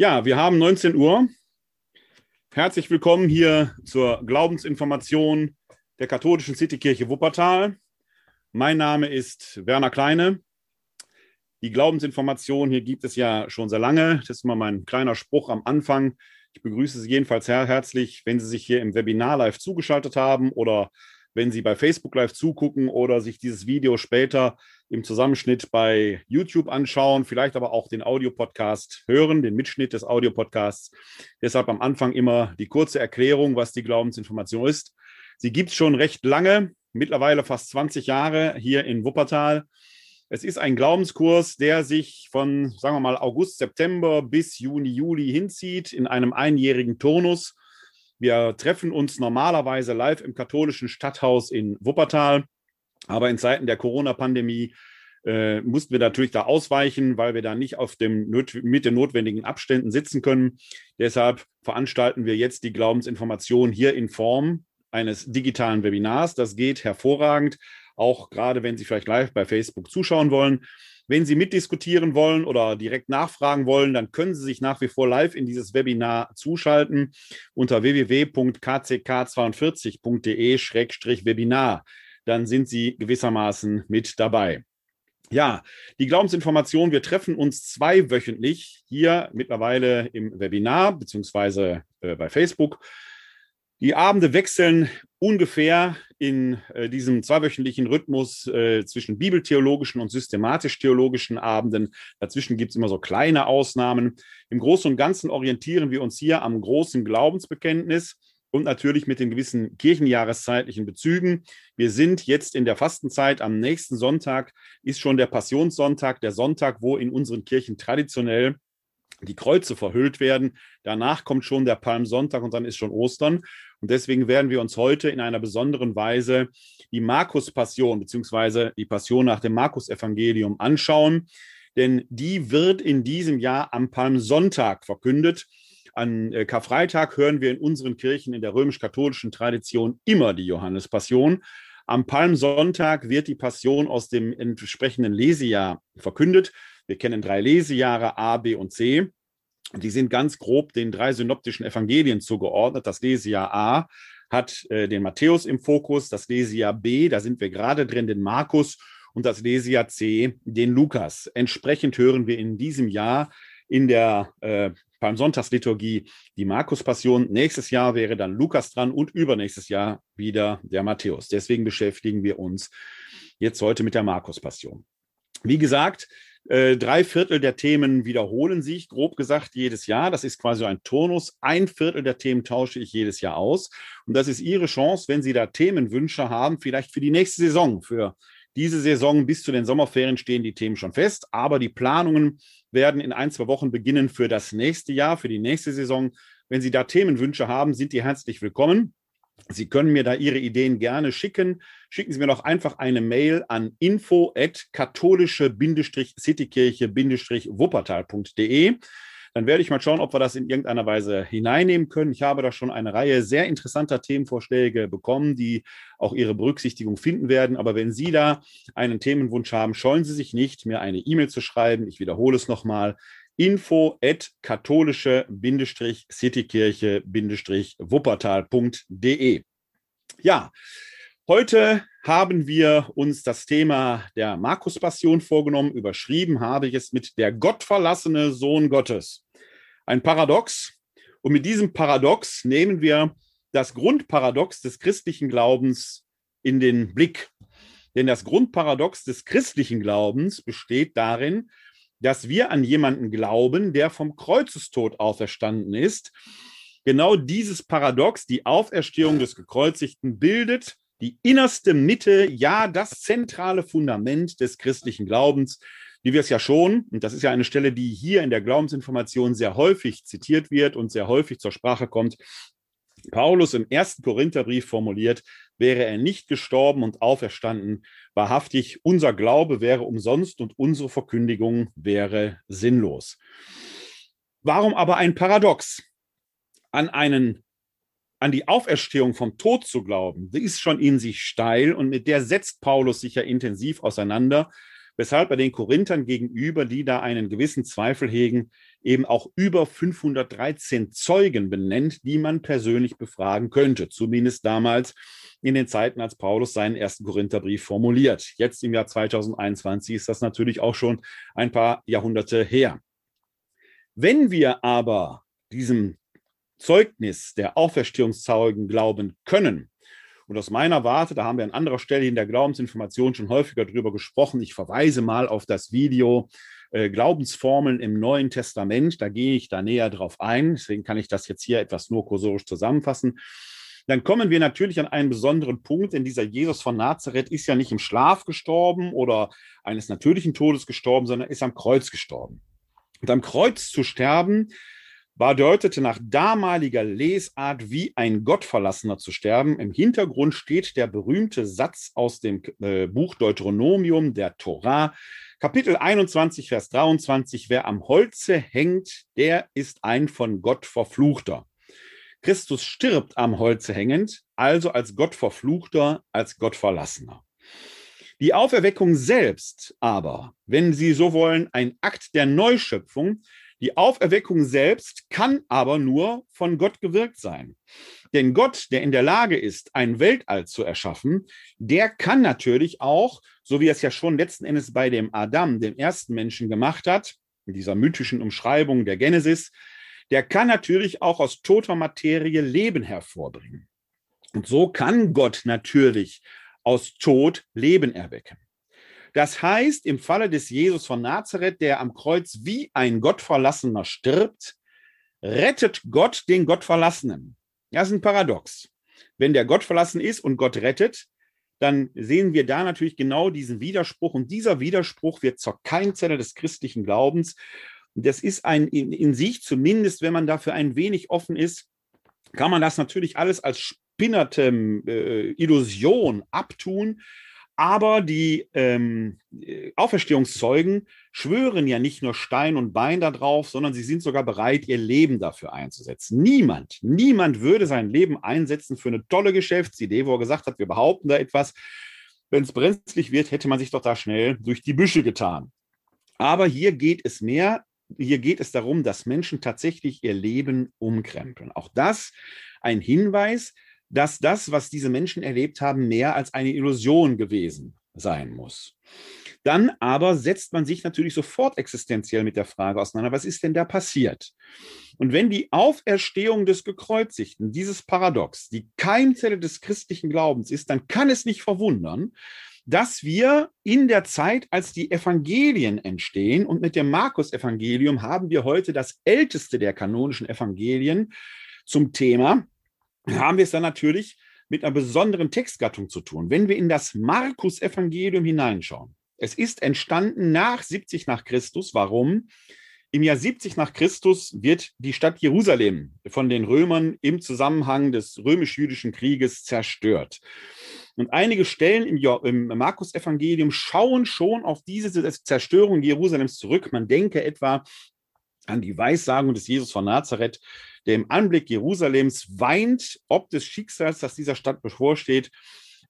Ja, wir haben 19 Uhr. Herzlich willkommen hier zur Glaubensinformation der katholischen Citykirche Wuppertal. Mein Name ist Werner Kleine. Die Glaubensinformation hier gibt es ja schon sehr lange. Das ist mal mein kleiner Spruch am Anfang. Ich begrüße Sie jedenfalls sehr herzlich, wenn Sie sich hier im Webinar live zugeschaltet haben oder wenn Sie bei Facebook live zugucken oder sich dieses Video später im Zusammenschnitt bei YouTube anschauen, vielleicht aber auch den Audiopodcast hören, den Mitschnitt des Audiopodcasts. Deshalb am Anfang immer die kurze Erklärung, was die Glaubensinformation ist. Sie gibt es schon recht lange, mittlerweile fast 20 Jahre hier in Wuppertal. Es ist ein Glaubenskurs, der sich von, sagen wir mal, August, September bis Juni, Juli hinzieht in einem einjährigen Turnus. Wir treffen uns normalerweise live im katholischen Stadthaus in Wuppertal. Aber in Zeiten der Corona-Pandemie äh, mussten wir natürlich da ausweichen, weil wir da nicht auf dem mit den notwendigen Abständen sitzen können. Deshalb veranstalten wir jetzt die Glaubensinformation hier in Form eines digitalen Webinars. Das geht hervorragend, auch gerade wenn Sie vielleicht live bei Facebook zuschauen wollen. Wenn Sie mitdiskutieren wollen oder direkt nachfragen wollen, dann können Sie sich nach wie vor live in dieses Webinar zuschalten unter www.kck42.de-webinar. Dann sind Sie gewissermaßen mit dabei. Ja, die Glaubensinformation, wir treffen uns zweiwöchentlich hier mittlerweile im Webinar beziehungsweise äh, bei Facebook die Abende wechseln ungefähr in äh, diesem zweiwöchentlichen Rhythmus äh, zwischen bibeltheologischen und systematisch-theologischen Abenden. Dazwischen gibt es immer so kleine Ausnahmen. Im Großen und Ganzen orientieren wir uns hier am großen Glaubensbekenntnis und natürlich mit den gewissen kirchenjahreszeitlichen Bezügen. Wir sind jetzt in der Fastenzeit. Am nächsten Sonntag ist schon der Passionssonntag, der Sonntag, wo in unseren Kirchen traditionell die Kreuze verhüllt werden. Danach kommt schon der Palmsonntag und dann ist schon Ostern. Und deswegen werden wir uns heute in einer besonderen Weise die Markus-Passion beziehungsweise die Passion nach dem Markus-Evangelium anschauen. Denn die wird in diesem Jahr am Palmsonntag verkündet. An äh, Karfreitag hören wir in unseren Kirchen in der römisch-katholischen Tradition immer die Johannespassion. Am Palmsonntag wird die Passion aus dem entsprechenden Lesejahr verkündet. Wir kennen drei Lesejahre A, B und C. Die sind ganz grob den drei synoptischen Evangelien zugeordnet. Das Lesejahr A hat äh, den Matthäus im Fokus, das Lesejahr B, da sind wir gerade drin, den Markus und das Lesejahr C, den Lukas. Entsprechend hören wir in diesem Jahr in der äh, Palmsonntagsliturgie die Markus-Passion. Nächstes Jahr wäre dann Lukas dran und übernächstes Jahr wieder der Matthäus. Deswegen beschäftigen wir uns jetzt heute mit der Markus-Passion. Wie gesagt, drei Viertel der Themen wiederholen sich, grob gesagt, jedes Jahr. Das ist quasi ein Turnus. Ein Viertel der Themen tausche ich jedes Jahr aus. Und das ist Ihre Chance, wenn Sie da Themenwünsche haben, vielleicht für die nächste Saison. Für diese Saison bis zu den Sommerferien stehen die Themen schon fest. Aber die Planungen werden in ein, zwei Wochen beginnen für das nächste Jahr, für die nächste Saison. Wenn Sie da Themenwünsche haben, sind die herzlich willkommen. Sie können mir da Ihre Ideen gerne schicken. Schicken Sie mir doch einfach eine Mail an info at katholische-citykirche-wuppertal.de. Dann werde ich mal schauen, ob wir das in irgendeiner Weise hineinnehmen können. Ich habe da schon eine Reihe sehr interessanter Themenvorschläge bekommen, die auch Ihre Berücksichtigung finden werden. Aber wenn Sie da einen Themenwunsch haben, scheuen Sie sich nicht, mir eine E-Mail zu schreiben. Ich wiederhole es nochmal info at katholische-citykirche-wuppertal.de. Ja, heute haben wir uns das Thema der Markus-Passion vorgenommen. Überschrieben habe ich es mit der gottverlassene Sohn Gottes. Ein Paradox. Und mit diesem Paradox nehmen wir das Grundparadox des christlichen Glaubens in den Blick. Denn das Grundparadox des christlichen Glaubens besteht darin, dass wir an jemanden glauben, der vom Kreuzestod auferstanden ist. Genau dieses Paradox, die Auferstehung des Gekreuzigten, bildet die innerste Mitte, ja das zentrale Fundament des christlichen Glaubens, wie wir es ja schon, und das ist ja eine Stelle, die hier in der Glaubensinformation sehr häufig zitiert wird und sehr häufig zur Sprache kommt, Paulus im ersten Korintherbrief formuliert, wäre er nicht gestorben und auferstanden, wahrhaftig, unser Glaube wäre umsonst und unsere Verkündigung wäre sinnlos. Warum aber ein Paradox? An einen an die Auferstehung vom Tod zu glauben, die ist schon in sich steil und mit der setzt Paulus sich ja intensiv auseinander, weshalb er den Korinthern gegenüber, die da einen gewissen Zweifel hegen, eben auch über 513 Zeugen benennt, die man persönlich befragen könnte, zumindest damals in den Zeiten, als Paulus seinen ersten Korintherbrief formuliert. Jetzt im Jahr 2021 ist das natürlich auch schon ein paar Jahrhunderte her. Wenn wir aber diesem Zeugnis der Auferstehungszeugen glauben können, und aus meiner Warte, da haben wir an anderer Stelle in der Glaubensinformation schon häufiger drüber gesprochen. Ich verweise mal auf das Video äh, Glaubensformeln im Neuen Testament. Da gehe ich da näher drauf ein. Deswegen kann ich das jetzt hier etwas nur kursorisch zusammenfassen. Dann kommen wir natürlich an einen besonderen Punkt, denn dieser Jesus von Nazareth ist ja nicht im Schlaf gestorben oder eines natürlichen Todes gestorben, sondern ist am Kreuz gestorben. Und am Kreuz zu sterben, bedeutete nach damaliger Lesart wie ein Gottverlassener zu sterben. Im Hintergrund steht der berühmte Satz aus dem äh, Buch Deuteronomium der Torah, Kapitel 21, Vers 23. Wer am Holze hängt, der ist ein von Gott verfluchter. Christus stirbt am Holze hängend, also als Gott verfluchter, als Gott verlassener. Die Auferweckung selbst aber, wenn Sie so wollen, ein Akt der Neuschöpfung, die Auferweckung selbst kann aber nur von Gott gewirkt sein. Denn Gott, der in der Lage ist, ein Weltall zu erschaffen, der kann natürlich auch, so wie er es ja schon letzten Endes bei dem Adam, dem ersten Menschen gemacht hat, in dieser mythischen Umschreibung der Genesis, der kann natürlich auch aus toter Materie Leben hervorbringen. Und so kann Gott natürlich aus Tod Leben erwecken. Das heißt, im Falle des Jesus von Nazareth, der am Kreuz wie ein Gottverlassener stirbt, rettet Gott den Gottverlassenen. Das ist ein Paradox. Wenn der Gott verlassen ist und Gott rettet, dann sehen wir da natürlich genau diesen Widerspruch. Und dieser Widerspruch wird zur Keimzelle des christlichen Glaubens. Das ist ein in, in sich, zumindest wenn man dafür ein wenig offen ist, kann man das natürlich alles als spinnerte äh, Illusion abtun. Aber die ähm, Auferstehungszeugen schwören ja nicht nur Stein und Bein darauf, sondern sie sind sogar bereit, ihr Leben dafür einzusetzen. Niemand, niemand würde sein Leben einsetzen für eine tolle Geschäftsidee, wo er gesagt hat, wir behaupten da etwas. Wenn es brenzlig wird, hätte man sich doch da schnell durch die Büsche getan. Aber hier geht es mehr, hier geht es darum, dass Menschen tatsächlich ihr Leben umkrempeln. Auch das ein Hinweis, dass das, was diese Menschen erlebt haben, mehr als eine Illusion gewesen sein muss. Dann aber setzt man sich natürlich sofort existenziell mit der Frage auseinander, was ist denn da passiert? Und wenn die Auferstehung des Gekreuzigten, dieses Paradox, die Keimzelle des christlichen Glaubens ist, dann kann es nicht verwundern, dass wir in der Zeit, als die Evangelien entstehen, und mit dem Markus-Evangelium haben wir heute das älteste der kanonischen Evangelien zum Thema, haben wir es dann natürlich mit einer besonderen Textgattung zu tun. Wenn wir in das Markus-Evangelium hineinschauen, es ist entstanden nach 70 nach Christus. Warum? Im Jahr 70 nach Christus wird die Stadt Jerusalem von den Römern im Zusammenhang des römisch-jüdischen Krieges zerstört. Und einige Stellen im, im Markus-Evangelium schauen schon auf diese Zerstörung Jerusalems zurück. Man denke etwa an die Weissagung des Jesus von Nazareth, der im Anblick Jerusalems weint, ob des Schicksals, das dieser Stadt bevorsteht.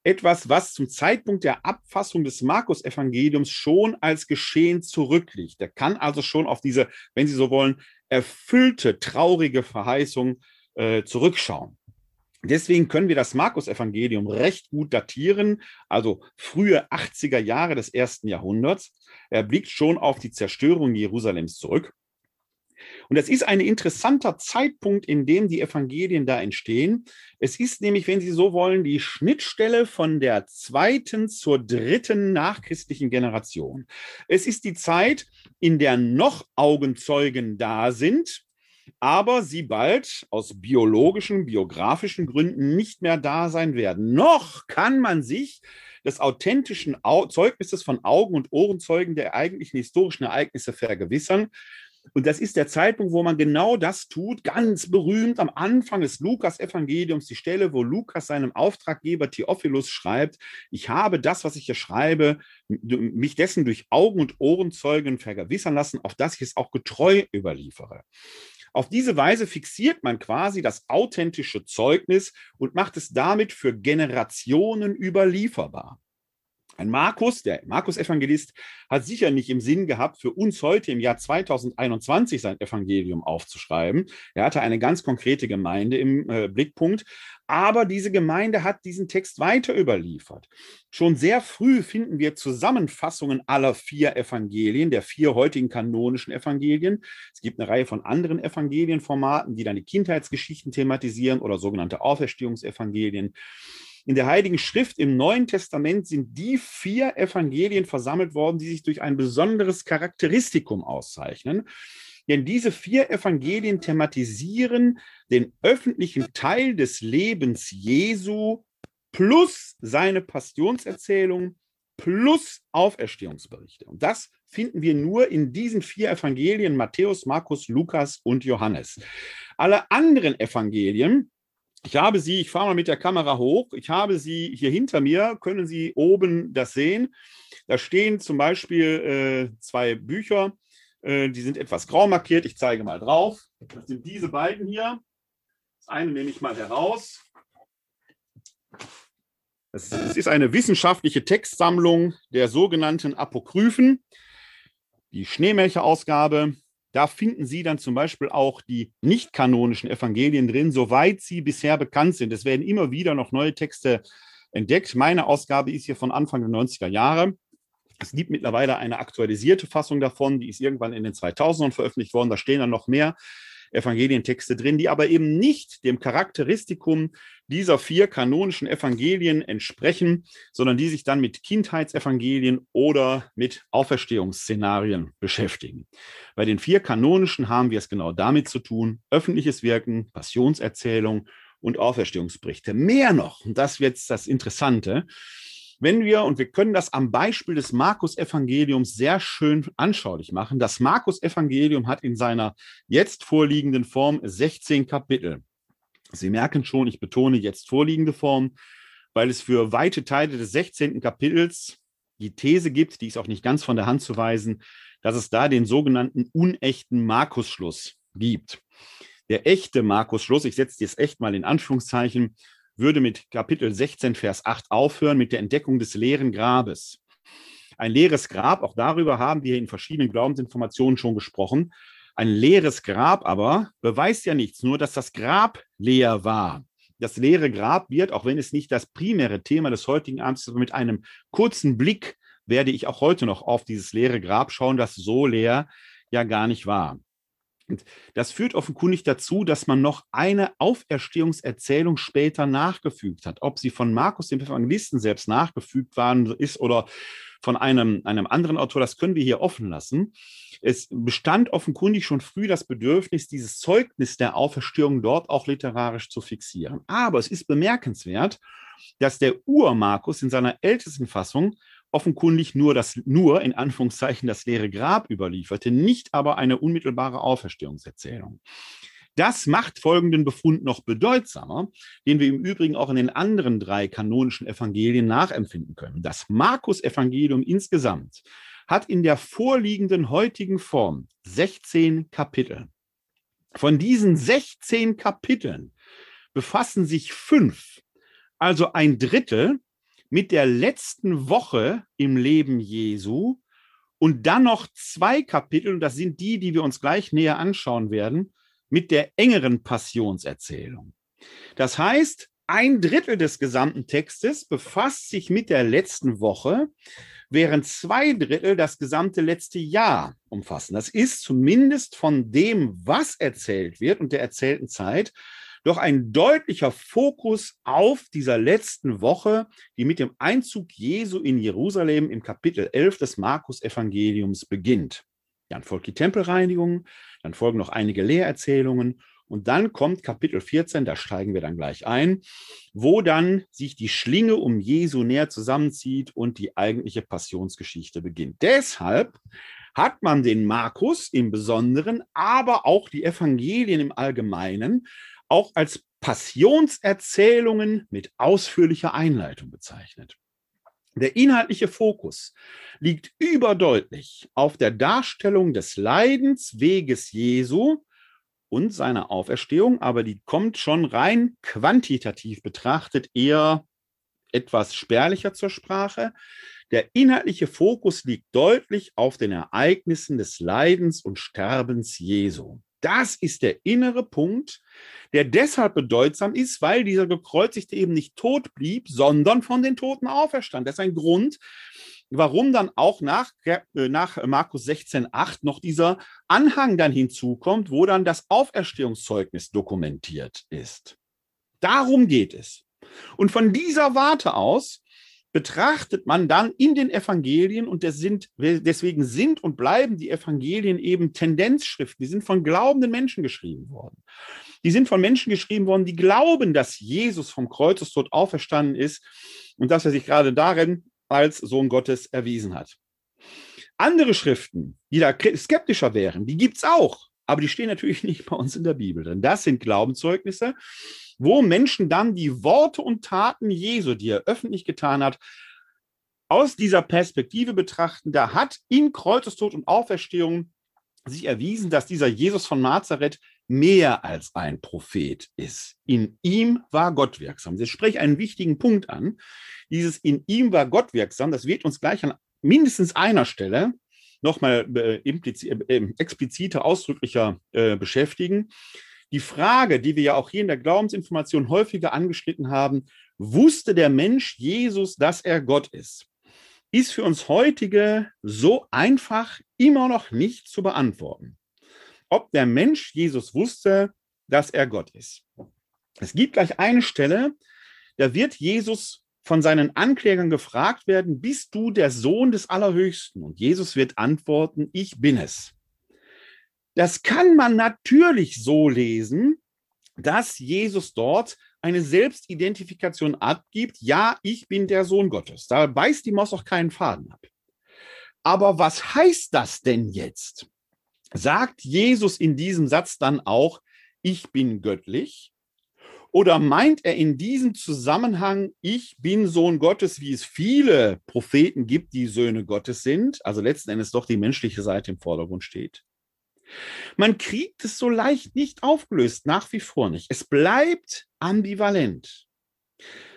Etwas, was zum Zeitpunkt der Abfassung des Markus-Evangeliums schon als Geschehen zurückliegt. Der kann also schon auf diese, wenn Sie so wollen, erfüllte, traurige Verheißung äh, zurückschauen. Deswegen können wir das Markus-Evangelium recht gut datieren, also frühe 80er Jahre des ersten Jahrhunderts. Er blickt schon auf die Zerstörung Jerusalems zurück. Und das ist ein interessanter Zeitpunkt, in dem die Evangelien da entstehen. Es ist nämlich, wenn Sie so wollen, die Schnittstelle von der zweiten zur dritten nachchristlichen Generation. Es ist die Zeit, in der noch Augenzeugen da sind, aber sie bald aus biologischen, biografischen Gründen nicht mehr da sein werden. Noch kann man sich des authentischen Zeugnisses von Augen- und Ohrenzeugen der eigentlichen historischen Ereignisse vergewissern. Und das ist der Zeitpunkt, wo man genau das tut, ganz berühmt am Anfang des Lukas-Evangeliums, die Stelle, wo Lukas seinem Auftraggeber Theophilus schreibt, ich habe das, was ich hier schreibe, mich dessen durch Augen- und Ohrenzeugen vergewissern lassen, auf das ich es auch getreu überliefere. Auf diese Weise fixiert man quasi das authentische Zeugnis und macht es damit für Generationen überlieferbar. Ein Markus, der Markus-Evangelist, hat sicher nicht im Sinn gehabt, für uns heute im Jahr 2021 sein Evangelium aufzuschreiben. Er hatte eine ganz konkrete Gemeinde im äh, Blickpunkt, aber diese Gemeinde hat diesen Text weiter überliefert. Schon sehr früh finden wir Zusammenfassungen aller vier Evangelien, der vier heutigen kanonischen Evangelien. Es gibt eine Reihe von anderen Evangelienformaten, die dann die Kindheitsgeschichten thematisieren oder sogenannte Auferstehungsevangelien. In der Heiligen Schrift im Neuen Testament sind die vier Evangelien versammelt worden, die sich durch ein besonderes Charakteristikum auszeichnen. Denn diese vier Evangelien thematisieren den öffentlichen Teil des Lebens Jesu plus seine Passionserzählung plus Auferstehungsberichte. Und das finden wir nur in diesen vier Evangelien Matthäus, Markus, Lukas und Johannes. Alle anderen Evangelien ich habe sie, ich fahre mal mit der Kamera hoch, ich habe sie hier hinter mir, können Sie oben das sehen. Da stehen zum Beispiel äh, zwei Bücher, äh, die sind etwas grau markiert, ich zeige mal drauf. Das sind diese beiden hier. Das eine nehme ich mal heraus. Es ist eine wissenschaftliche Textsammlung der sogenannten Apokryphen, die Schneemelcher-Ausgabe. Da finden Sie dann zum Beispiel auch die nicht kanonischen Evangelien drin, soweit sie bisher bekannt sind. Es werden immer wieder noch neue Texte entdeckt. Meine Ausgabe ist hier von Anfang der 90er Jahre. Es gibt mittlerweile eine aktualisierte Fassung davon, die ist irgendwann in den 2000ern veröffentlicht worden. Da stehen dann noch mehr Evangelientexte drin, die aber eben nicht dem Charakteristikum dieser vier kanonischen Evangelien entsprechen, sondern die sich dann mit Kindheitsevangelien oder mit Auferstehungsszenarien beschäftigen. Bei den vier kanonischen haben wir es genau damit zu tun, öffentliches Wirken, Passionserzählung und Auferstehungsberichte. Mehr noch, und das wird jetzt das Interessante, wenn wir, und wir können das am Beispiel des Markus-Evangeliums sehr schön anschaulich machen, das Markus-Evangelium hat in seiner jetzt vorliegenden Form 16 Kapitel. Sie merken schon, ich betone jetzt vorliegende Form, weil es für weite Teile des 16. Kapitels die These gibt, die ist auch nicht ganz von der Hand zu weisen, dass es da den sogenannten unechten Markus-Schluss gibt. Der echte Markus-Schluss, ich setze das echt mal in Anführungszeichen, würde mit Kapitel 16, Vers 8 aufhören, mit der Entdeckung des leeren Grabes. Ein leeres Grab, auch darüber haben wir in verschiedenen Glaubensinformationen schon gesprochen. Ein leeres Grab aber beweist ja nichts, nur dass das Grab leer war. Das leere Grab wird, auch wenn es nicht das primäre Thema des heutigen Abends ist, mit einem kurzen Blick werde ich auch heute noch auf dieses leere Grab schauen, das so leer ja gar nicht war. Und das führt offenkundig dazu, dass man noch eine Auferstehungserzählung später nachgefügt hat. Ob sie von Markus, dem Evangelisten, selbst nachgefügt waren ist oder von einem, einem anderen Autor, das können wir hier offen lassen. Es bestand offenkundig schon früh das Bedürfnis, dieses Zeugnis der Auferstehung dort auch literarisch zu fixieren. Aber es ist bemerkenswert, dass der Ur-Markus in seiner ältesten Fassung offenkundig nur das, nur in Anführungszeichen das leere Grab überlieferte, nicht aber eine unmittelbare Auferstehungserzählung. Das macht folgenden Befund noch bedeutsamer, den wir im Übrigen auch in den anderen drei kanonischen Evangelien nachempfinden können. Das Markus-Evangelium insgesamt hat in der vorliegenden heutigen Form 16 Kapitel. Von diesen 16 Kapiteln befassen sich fünf, also ein Drittel, mit der letzten Woche im Leben Jesu und dann noch zwei Kapitel, und das sind die, die wir uns gleich näher anschauen werden, mit der engeren Passionserzählung. Das heißt, ein Drittel des gesamten Textes befasst sich mit der letzten Woche, während zwei Drittel das gesamte letzte Jahr umfassen. Das ist zumindest von dem, was erzählt wird und der erzählten Zeit, doch ein deutlicher Fokus auf dieser letzten Woche, die mit dem Einzug Jesu in Jerusalem im Kapitel 11 des Markus-Evangeliums beginnt. Dann folgt die Tempelreinigung, dann folgen noch einige Lehrerzählungen und dann kommt Kapitel 14, da steigen wir dann gleich ein, wo dann sich die Schlinge um Jesu näher zusammenzieht und die eigentliche Passionsgeschichte beginnt. Deshalb hat man den Markus im Besonderen, aber auch die Evangelien im Allgemeinen auch als Passionserzählungen mit ausführlicher Einleitung bezeichnet. Der inhaltliche Fokus liegt überdeutlich auf der Darstellung des Leidensweges Jesu und seiner Auferstehung, aber die kommt schon rein quantitativ betrachtet eher etwas spärlicher zur Sprache. Der inhaltliche Fokus liegt deutlich auf den Ereignissen des Leidens und Sterbens Jesu. Das ist der innere Punkt, der deshalb bedeutsam ist, weil dieser Gekreuzigte eben nicht tot blieb, sondern von den Toten auferstand. Das ist ein Grund, warum dann auch nach, äh, nach Markus 16,8 noch dieser Anhang dann hinzukommt, wo dann das Auferstehungszeugnis dokumentiert ist. Darum geht es. Und von dieser Warte aus betrachtet man dann in den Evangelien, und sind, deswegen sind und bleiben die Evangelien eben Tendenzschriften, die sind von glaubenden Menschen geschrieben worden. Die sind von Menschen geschrieben worden, die glauben, dass Jesus vom Kreuzestod auferstanden ist und dass er sich gerade darin als Sohn Gottes erwiesen hat. Andere Schriften, die da skeptischer wären, die gibt es auch, aber die stehen natürlich nicht bei uns in der Bibel. Denn das sind Glaubenszeugnisse, wo Menschen dann die Worte und Taten Jesu, die er öffentlich getan hat, aus dieser Perspektive betrachten. Da hat in Kreuzestod und Auferstehung sich erwiesen, dass dieser Jesus von Nazareth mehr als ein Prophet ist. In ihm war Gott wirksam. Sie sprechen einen wichtigen Punkt an. Dieses in ihm war Gott wirksam, das wird uns gleich an mindestens einer Stelle nochmal äh, äh, expliziter, ausdrücklicher äh, beschäftigen. Die Frage, die wir ja auch hier in der Glaubensinformation häufiger angeschnitten haben, wusste der Mensch Jesus, dass er Gott ist, ist für uns heutige so einfach immer noch nicht zu beantworten. Ob der Mensch Jesus wusste, dass er Gott ist. Es gibt gleich eine Stelle, da wird Jesus von seinen Anklägern gefragt werden, bist du der Sohn des Allerhöchsten? Und Jesus wird antworten, ich bin es. Das kann man natürlich so lesen, dass Jesus dort eine Selbstidentifikation abgibt. Ja, ich bin der Sohn Gottes. Da beißt die Maus auch keinen Faden ab. Aber was heißt das denn jetzt? Sagt Jesus in diesem Satz dann auch, ich bin göttlich? Oder meint er in diesem Zusammenhang, ich bin Sohn Gottes, wie es viele Propheten gibt, die Söhne Gottes sind, also letzten Endes doch die menschliche Seite im Vordergrund steht? Man kriegt es so leicht nicht aufgelöst, nach wie vor nicht. Es bleibt ambivalent.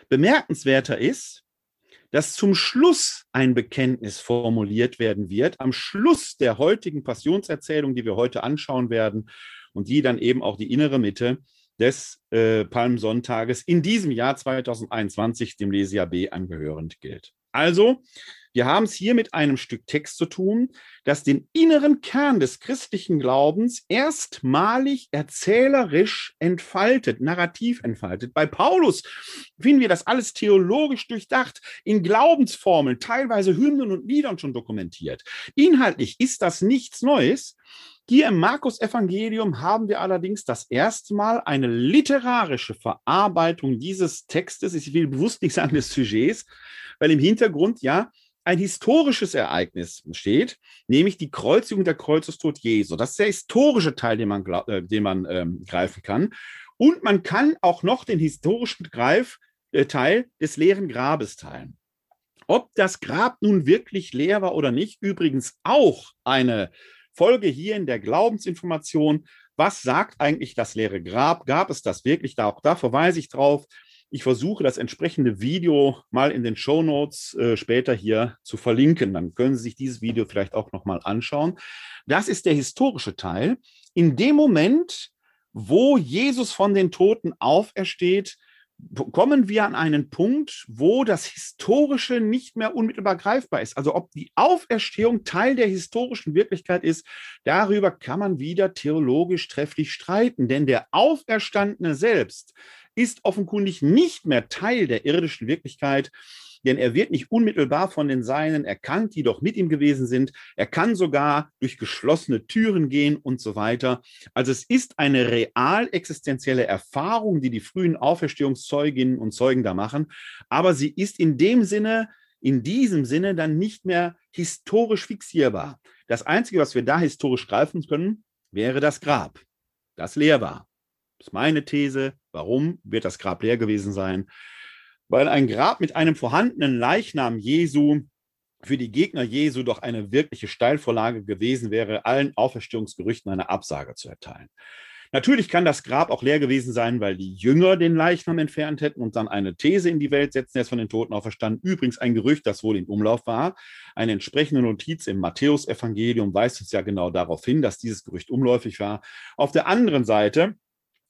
Bemerkenswerter ist, dass zum Schluss ein Bekenntnis formuliert werden wird, am Schluss der heutigen Passionserzählung, die wir heute anschauen werden und die dann eben auch die innere Mitte des äh, Palmsonntages in diesem Jahr 2021 dem Lesia B angehörend gilt. Also, wir haben es hier mit einem Stück Text zu tun, das den inneren Kern des christlichen Glaubens erstmalig erzählerisch entfaltet, narrativ entfaltet. Bei Paulus finden wir das alles theologisch durchdacht, in Glaubensformeln, teilweise Hymnen und Liedern schon dokumentiert. Inhaltlich ist das nichts Neues. Hier im Markus-Evangelium haben wir allerdings das erste Mal eine literarische Verarbeitung dieses Textes, ich will bewusst nicht sagen des Sujets, weil im Hintergrund ja ein historisches Ereignis steht, nämlich die Kreuzigung der Kreuzestod Jesu. Das ist der historische Teil, den man, äh, den man ähm, greifen kann. Und man kann auch noch den historischen Greif, äh, Teil des leeren Grabes teilen. Ob das Grab nun wirklich leer war oder nicht, übrigens auch eine Folge hier in der Glaubensinformation. Was sagt eigentlich das leere Grab? Gab es das wirklich? Da, auch da verweise ich drauf. Ich versuche das entsprechende Video mal in den Show Notes äh, später hier zu verlinken. Dann können Sie sich dieses Video vielleicht auch nochmal anschauen. Das ist der historische Teil. In dem Moment, wo Jesus von den Toten aufersteht, kommen wir an einen Punkt, wo das Historische nicht mehr unmittelbar greifbar ist. Also ob die Auferstehung Teil der historischen Wirklichkeit ist, darüber kann man wieder theologisch trefflich streiten. Denn der Auferstandene selbst ist offenkundig nicht mehr Teil der irdischen Wirklichkeit, denn er wird nicht unmittelbar von den Seinen erkannt, die doch mit ihm gewesen sind. Er kann sogar durch geschlossene Türen gehen und so weiter. Also es ist eine real existenzielle Erfahrung, die die frühen Auferstehungszeuginnen und Zeugen da machen, aber sie ist in dem Sinne, in diesem Sinne dann nicht mehr historisch fixierbar. Das Einzige, was wir da historisch greifen können, wäre das Grab, das leer war. Das ist meine These. Warum wird das Grab leer gewesen sein? Weil ein Grab mit einem vorhandenen Leichnam Jesu für die Gegner Jesu doch eine wirkliche Steilvorlage gewesen wäre, allen Auferstehungsgerüchten eine Absage zu erteilen. Natürlich kann das Grab auch leer gewesen sein, weil die Jünger den Leichnam entfernt hätten und dann eine These in die Welt setzen, er ist von den Toten auferstanden. Übrigens ein Gerücht, das wohl in Umlauf war. Eine entsprechende Notiz im Matthäusevangelium weist uns ja genau darauf hin, dass dieses Gerücht umläufig war. Auf der anderen Seite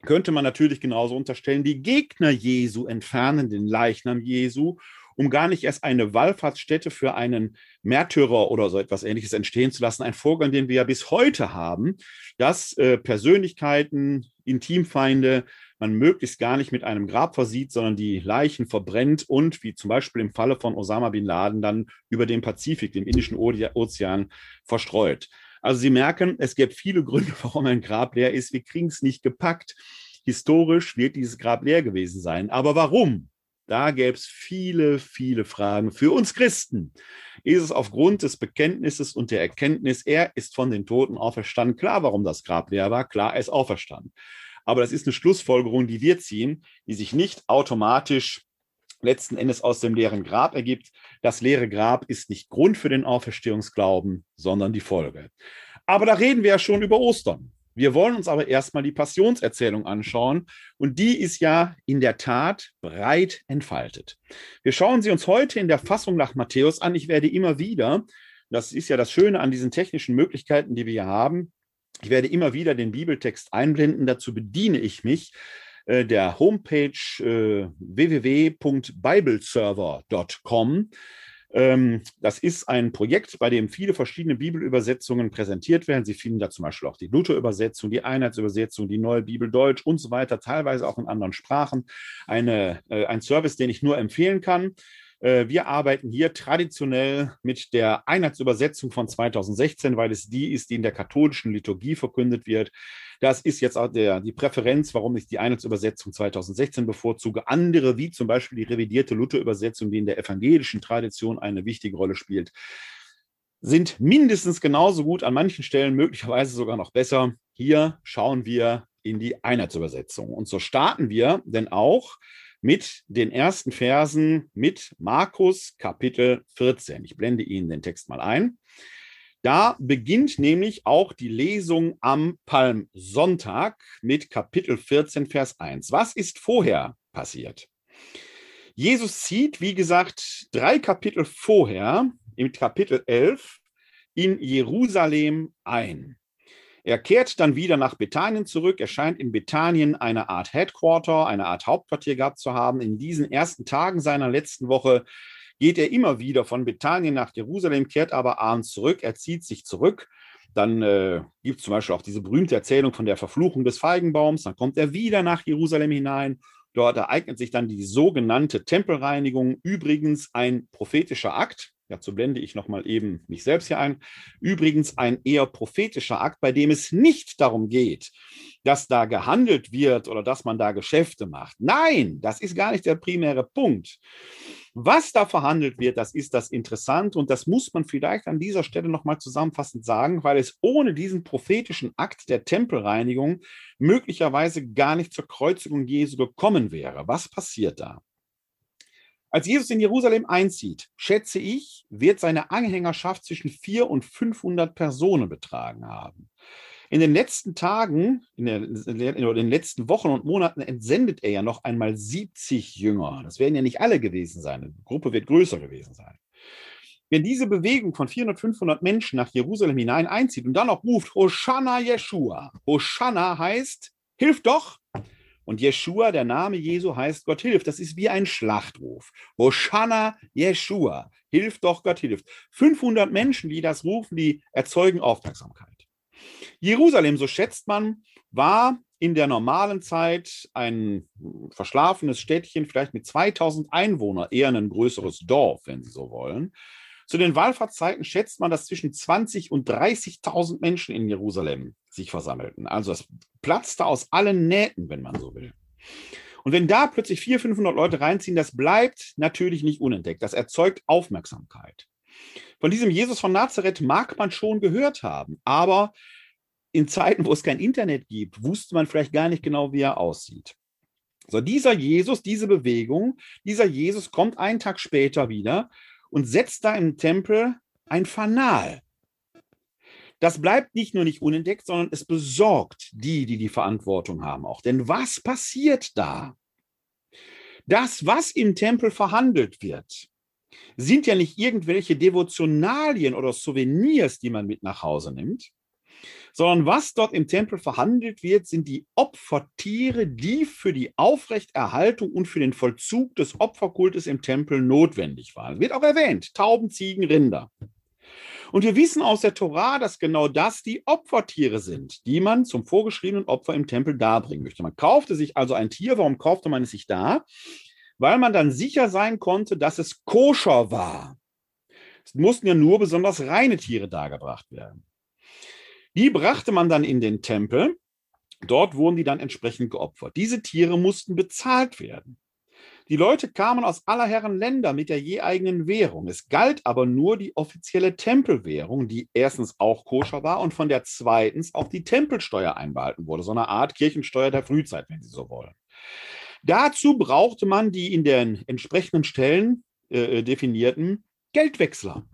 könnte man natürlich genauso unterstellen, die Gegner Jesu entfernen den Leichnam Jesu um gar nicht erst eine Wallfahrtsstätte für einen Märtyrer oder so etwas Ähnliches entstehen zu lassen. Ein Vorgang, den wir ja bis heute haben, dass äh, Persönlichkeiten, Intimfeinde man möglichst gar nicht mit einem Grab versieht, sondern die Leichen verbrennt und, wie zum Beispiel im Falle von Osama bin Laden, dann über den Pazifik, dem Indischen Ozean, verstreut. Also Sie merken, es gibt viele Gründe, warum ein Grab leer ist. Wir kriegen es nicht gepackt. Historisch wird dieses Grab leer gewesen sein. Aber warum? Da gäbe es viele, viele Fragen. Für uns Christen ist es aufgrund des Bekenntnisses und der Erkenntnis, er ist von den Toten auferstanden. Klar, warum das Grab leer war. Klar, er ist auferstanden. Aber das ist eine Schlussfolgerung, die wir ziehen, die sich nicht automatisch letzten Endes aus dem leeren Grab ergibt. Das leere Grab ist nicht Grund für den Auferstehungsglauben, sondern die Folge. Aber da reden wir ja schon über Ostern. Wir wollen uns aber erstmal die Passionserzählung anschauen und die ist ja in der Tat breit entfaltet. Wir schauen sie uns heute in der Fassung nach Matthäus an. Ich werde immer wieder, das ist ja das Schöne an diesen technischen Möglichkeiten, die wir hier haben, ich werde immer wieder den Bibeltext einblenden. Dazu bediene ich mich äh, der Homepage äh, www.bibleserver.com. Ähm, das ist ein Projekt, bei dem viele verschiedene Bibelübersetzungen präsentiert werden. Sie finden da zum Beispiel auch die Luther-Übersetzung, die Einheitsübersetzung, die neue Bibel Deutsch und so weiter, teilweise auch in anderen Sprachen. Eine, äh, ein Service, den ich nur empfehlen kann. Äh, wir arbeiten hier traditionell mit der Einheitsübersetzung von 2016, weil es die ist, die in der katholischen Liturgie verkündet wird. Das ist jetzt auch der, die Präferenz, warum ich die Einheitsübersetzung 2016 bevorzuge. Andere, wie zum Beispiel die revidierte Luther-Übersetzung, die in der evangelischen Tradition eine wichtige Rolle spielt, sind mindestens genauso gut, an manchen Stellen möglicherweise sogar noch besser. Hier schauen wir in die Einheitsübersetzung. Und so starten wir denn auch mit den ersten Versen mit Markus Kapitel 14. Ich blende Ihnen den Text mal ein. Da beginnt nämlich auch die Lesung am Palmsonntag mit Kapitel 14, Vers 1. Was ist vorher passiert? Jesus zieht, wie gesagt, drei Kapitel vorher, im Kapitel 11, in Jerusalem ein. Er kehrt dann wieder nach Bethanien zurück. Er scheint in Bethanien eine Art Headquarter, eine Art Hauptquartier gehabt zu haben. In diesen ersten Tagen seiner letzten Woche geht er immer wieder von Bethanien nach Jerusalem, kehrt aber abends zurück. Er zieht sich zurück. Dann äh, gibt es zum Beispiel auch diese berühmte Erzählung von der Verfluchung des Feigenbaums. Dann kommt er wieder nach Jerusalem hinein. Dort ereignet sich dann die sogenannte Tempelreinigung. Übrigens ein prophetischer Akt. Dazu blende ich nochmal eben mich selbst hier ein. Übrigens ein eher prophetischer Akt, bei dem es nicht darum geht, dass da gehandelt wird oder dass man da Geschäfte macht. Nein, das ist gar nicht der primäre Punkt. Was da verhandelt wird, das ist das Interessante und das muss man vielleicht an dieser Stelle nochmal zusammenfassend sagen, weil es ohne diesen prophetischen Akt der Tempelreinigung möglicherweise gar nicht zur Kreuzigung Jesu gekommen wäre. Was passiert da? Als Jesus in Jerusalem einzieht, schätze ich, wird seine Anhängerschaft zwischen 400 und 500 Personen betragen haben. In den letzten Tagen, in, der, in, den letzten Wochen und Monaten entsendet er ja noch einmal 70 Jünger. Das werden ja nicht alle gewesen sein. Die Gruppe wird größer gewesen sein. Wenn diese Bewegung von 400, 500 Menschen nach Jerusalem hinein einzieht und dann noch ruft, Hosanna Yeshua. Hosanna heißt, hilf doch, und Jeshua, der Name Jesu heißt Gott hilft. Das ist wie ein Schlachtruf. Hosanna Jeshua. Hilf doch, Gott hilft. 500 Menschen, die das rufen, die erzeugen Aufmerksamkeit. Jerusalem, so schätzt man, war in der normalen Zeit ein verschlafenes Städtchen, vielleicht mit 2000 Einwohnern, eher ein größeres Dorf, wenn Sie so wollen. Zu den Wallfahrtszeiten schätzt man, dass zwischen 20 und 30.000 Menschen in Jerusalem sich versammelten. Also es platzte aus allen Nähten, wenn man so will. Und wenn da plötzlich 400, 500 Leute reinziehen, das bleibt natürlich nicht unentdeckt. Das erzeugt Aufmerksamkeit. Von diesem Jesus von Nazareth mag man schon gehört haben, aber in Zeiten, wo es kein Internet gibt, wusste man vielleicht gar nicht genau, wie er aussieht. So, dieser Jesus, diese Bewegung, dieser Jesus kommt einen Tag später wieder und setzt da im Tempel ein Fanal. das bleibt nicht nur nicht unentdeckt, sondern es besorgt die, die die Verantwortung haben auch. Denn was passiert da? Das, was im Tempel verhandelt wird, sind ja nicht irgendwelche Devotionalien oder Souvenirs, die man mit nach Hause nimmt, sondern was dort im Tempel verhandelt wird, sind die Opfertiere, die für die Aufrechterhaltung und für den Vollzug des Opferkultes im Tempel notwendig waren. Wird auch erwähnt, Tauben, Ziegen, Rinder. Und wir wissen aus der Torah, dass genau das die Opfertiere sind, die man zum vorgeschriebenen Opfer im Tempel darbringen möchte. Man kaufte sich also ein Tier. Warum kaufte man es sich da? Weil man dann sicher sein konnte, dass es koscher war. Es mussten ja nur besonders reine Tiere dargebracht werden. Die brachte man dann in den Tempel. Dort wurden die dann entsprechend geopfert. Diese Tiere mussten bezahlt werden. Die Leute kamen aus aller Herren Länder mit der je eigenen Währung. Es galt aber nur die offizielle Tempelwährung, die erstens auch koscher war und von der zweitens auch die Tempelsteuer einbehalten wurde, so eine Art Kirchensteuer der Frühzeit, wenn Sie so wollen. Dazu brauchte man die in den entsprechenden Stellen äh, äh definierten Geldwechsler,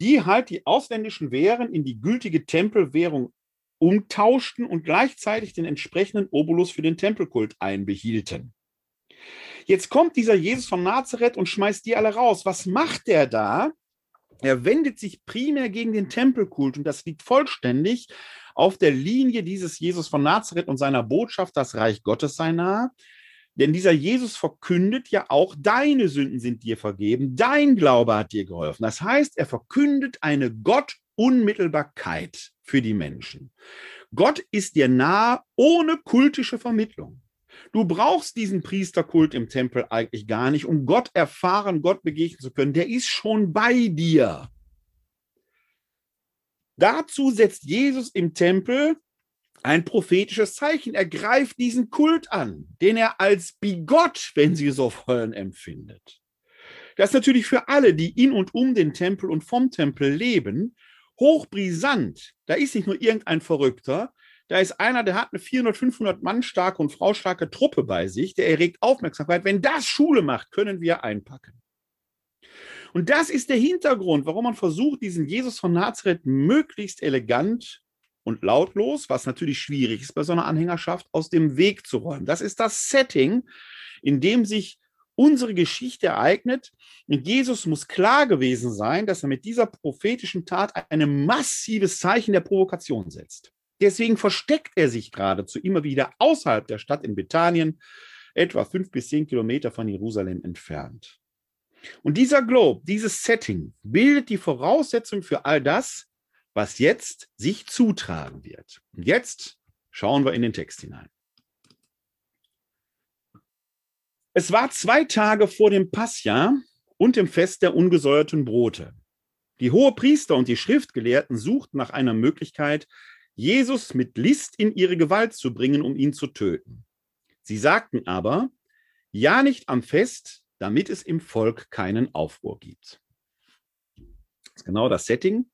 die halt die ausländischen Währen in die gültige Tempelwährung umtauschten und gleichzeitig den entsprechenden Obolus für den Tempelkult einbehielten. Jetzt kommt dieser Jesus von Nazareth und schmeißt die alle raus. Was macht der da? Er wendet sich primär gegen den Tempelkult und das liegt vollständig auf der Linie dieses Jesus von Nazareth und seiner Botschaft, das Reich Gottes sei nahe. Denn dieser Jesus verkündet ja auch, deine Sünden sind dir vergeben, dein Glaube hat dir geholfen. Das heißt, er verkündet eine Gottunmittelbarkeit für die Menschen. Gott ist dir nahe ohne kultische Vermittlung. Du brauchst diesen Priesterkult im Tempel eigentlich gar nicht, um Gott erfahren, Gott begegnen zu können. Der ist schon bei dir. Dazu setzt Jesus im Tempel ein prophetisches Zeichen. Er greift diesen Kult an, den er als bigott, wenn Sie so wollen, empfindet. Das ist natürlich für alle, die in und um den Tempel und vom Tempel leben, hochbrisant. Da ist nicht nur irgendein Verrückter, da ist einer, der hat eine 400, 500 Mann starke und Frau starke Truppe bei sich, der erregt Aufmerksamkeit. Wenn das Schule macht, können wir einpacken. Und das ist der Hintergrund, warum man versucht, diesen Jesus von Nazareth möglichst elegant und lautlos, was natürlich schwierig ist bei so einer Anhängerschaft, aus dem Weg zu räumen. Das ist das Setting, in dem sich unsere Geschichte ereignet. Und Jesus muss klar gewesen sein, dass er mit dieser prophetischen Tat ein massives Zeichen der Provokation setzt. Deswegen versteckt er sich geradezu immer wieder außerhalb der Stadt in Bethanien, etwa fünf bis zehn Kilometer von Jerusalem entfernt. Und dieser Globe, dieses Setting, bildet die Voraussetzung für all das, was jetzt sich zutragen wird. Und jetzt schauen wir in den Text hinein. Es war zwei Tage vor dem Passjahr und dem Fest der ungesäuerten Brote. Die Hohepriester und die Schriftgelehrten suchten nach einer Möglichkeit, Jesus mit List in ihre Gewalt zu bringen, um ihn zu töten. Sie sagten aber, ja nicht am Fest, damit es im Volk keinen Aufruhr gibt. Das ist genau das Setting.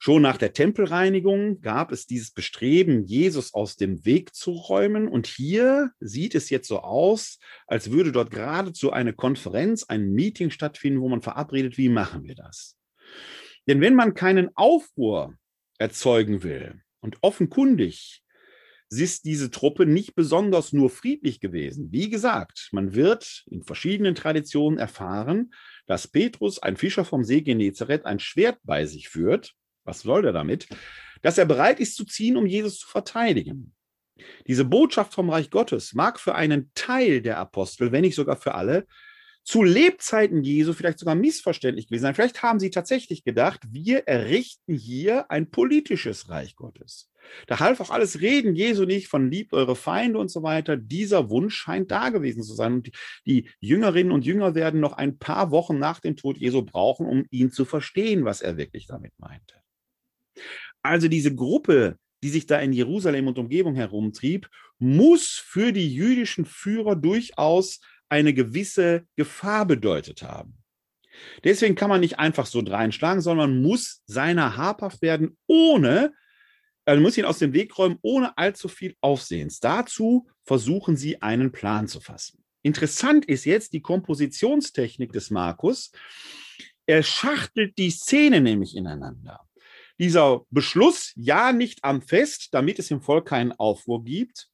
Schon nach der Tempelreinigung gab es dieses Bestreben, Jesus aus dem Weg zu räumen. Und hier sieht es jetzt so aus, als würde dort geradezu eine Konferenz, ein Meeting stattfinden, wo man verabredet, wie machen wir das? Denn wenn man keinen Aufruhr erzeugen will. Und offenkundig ist diese Truppe nicht besonders nur friedlich gewesen. Wie gesagt, man wird in verschiedenen Traditionen erfahren, dass Petrus, ein Fischer vom See Genezareth, ein Schwert bei sich führt. Was soll der damit? Dass er bereit ist zu ziehen, um Jesus zu verteidigen. Diese Botschaft vom Reich Gottes mag für einen Teil der Apostel, wenn nicht sogar für alle, zu Lebzeiten Jesu vielleicht sogar missverständlich gewesen sein. Vielleicht haben sie tatsächlich gedacht, wir errichten hier ein politisches Reich Gottes. Da half auch alles Reden Jesu nicht von liebt eure Feinde und so weiter. Dieser Wunsch scheint da gewesen zu sein. Und die Jüngerinnen und Jünger werden noch ein paar Wochen nach dem Tod Jesu brauchen, um ihn zu verstehen, was er wirklich damit meinte. Also diese Gruppe, die sich da in Jerusalem und Umgebung herumtrieb, muss für die jüdischen Führer durchaus eine gewisse Gefahr bedeutet haben. Deswegen kann man nicht einfach so dreinschlagen, sondern muss seiner habhaft werden, ohne, also muss ihn aus dem Weg räumen, ohne allzu viel Aufsehens. Dazu versuchen sie einen Plan zu fassen. Interessant ist jetzt die Kompositionstechnik des Markus. Er schachtelt die Szene nämlich ineinander. Dieser Beschluss, ja nicht am Fest, damit es im Volk keinen Aufruhr gibt,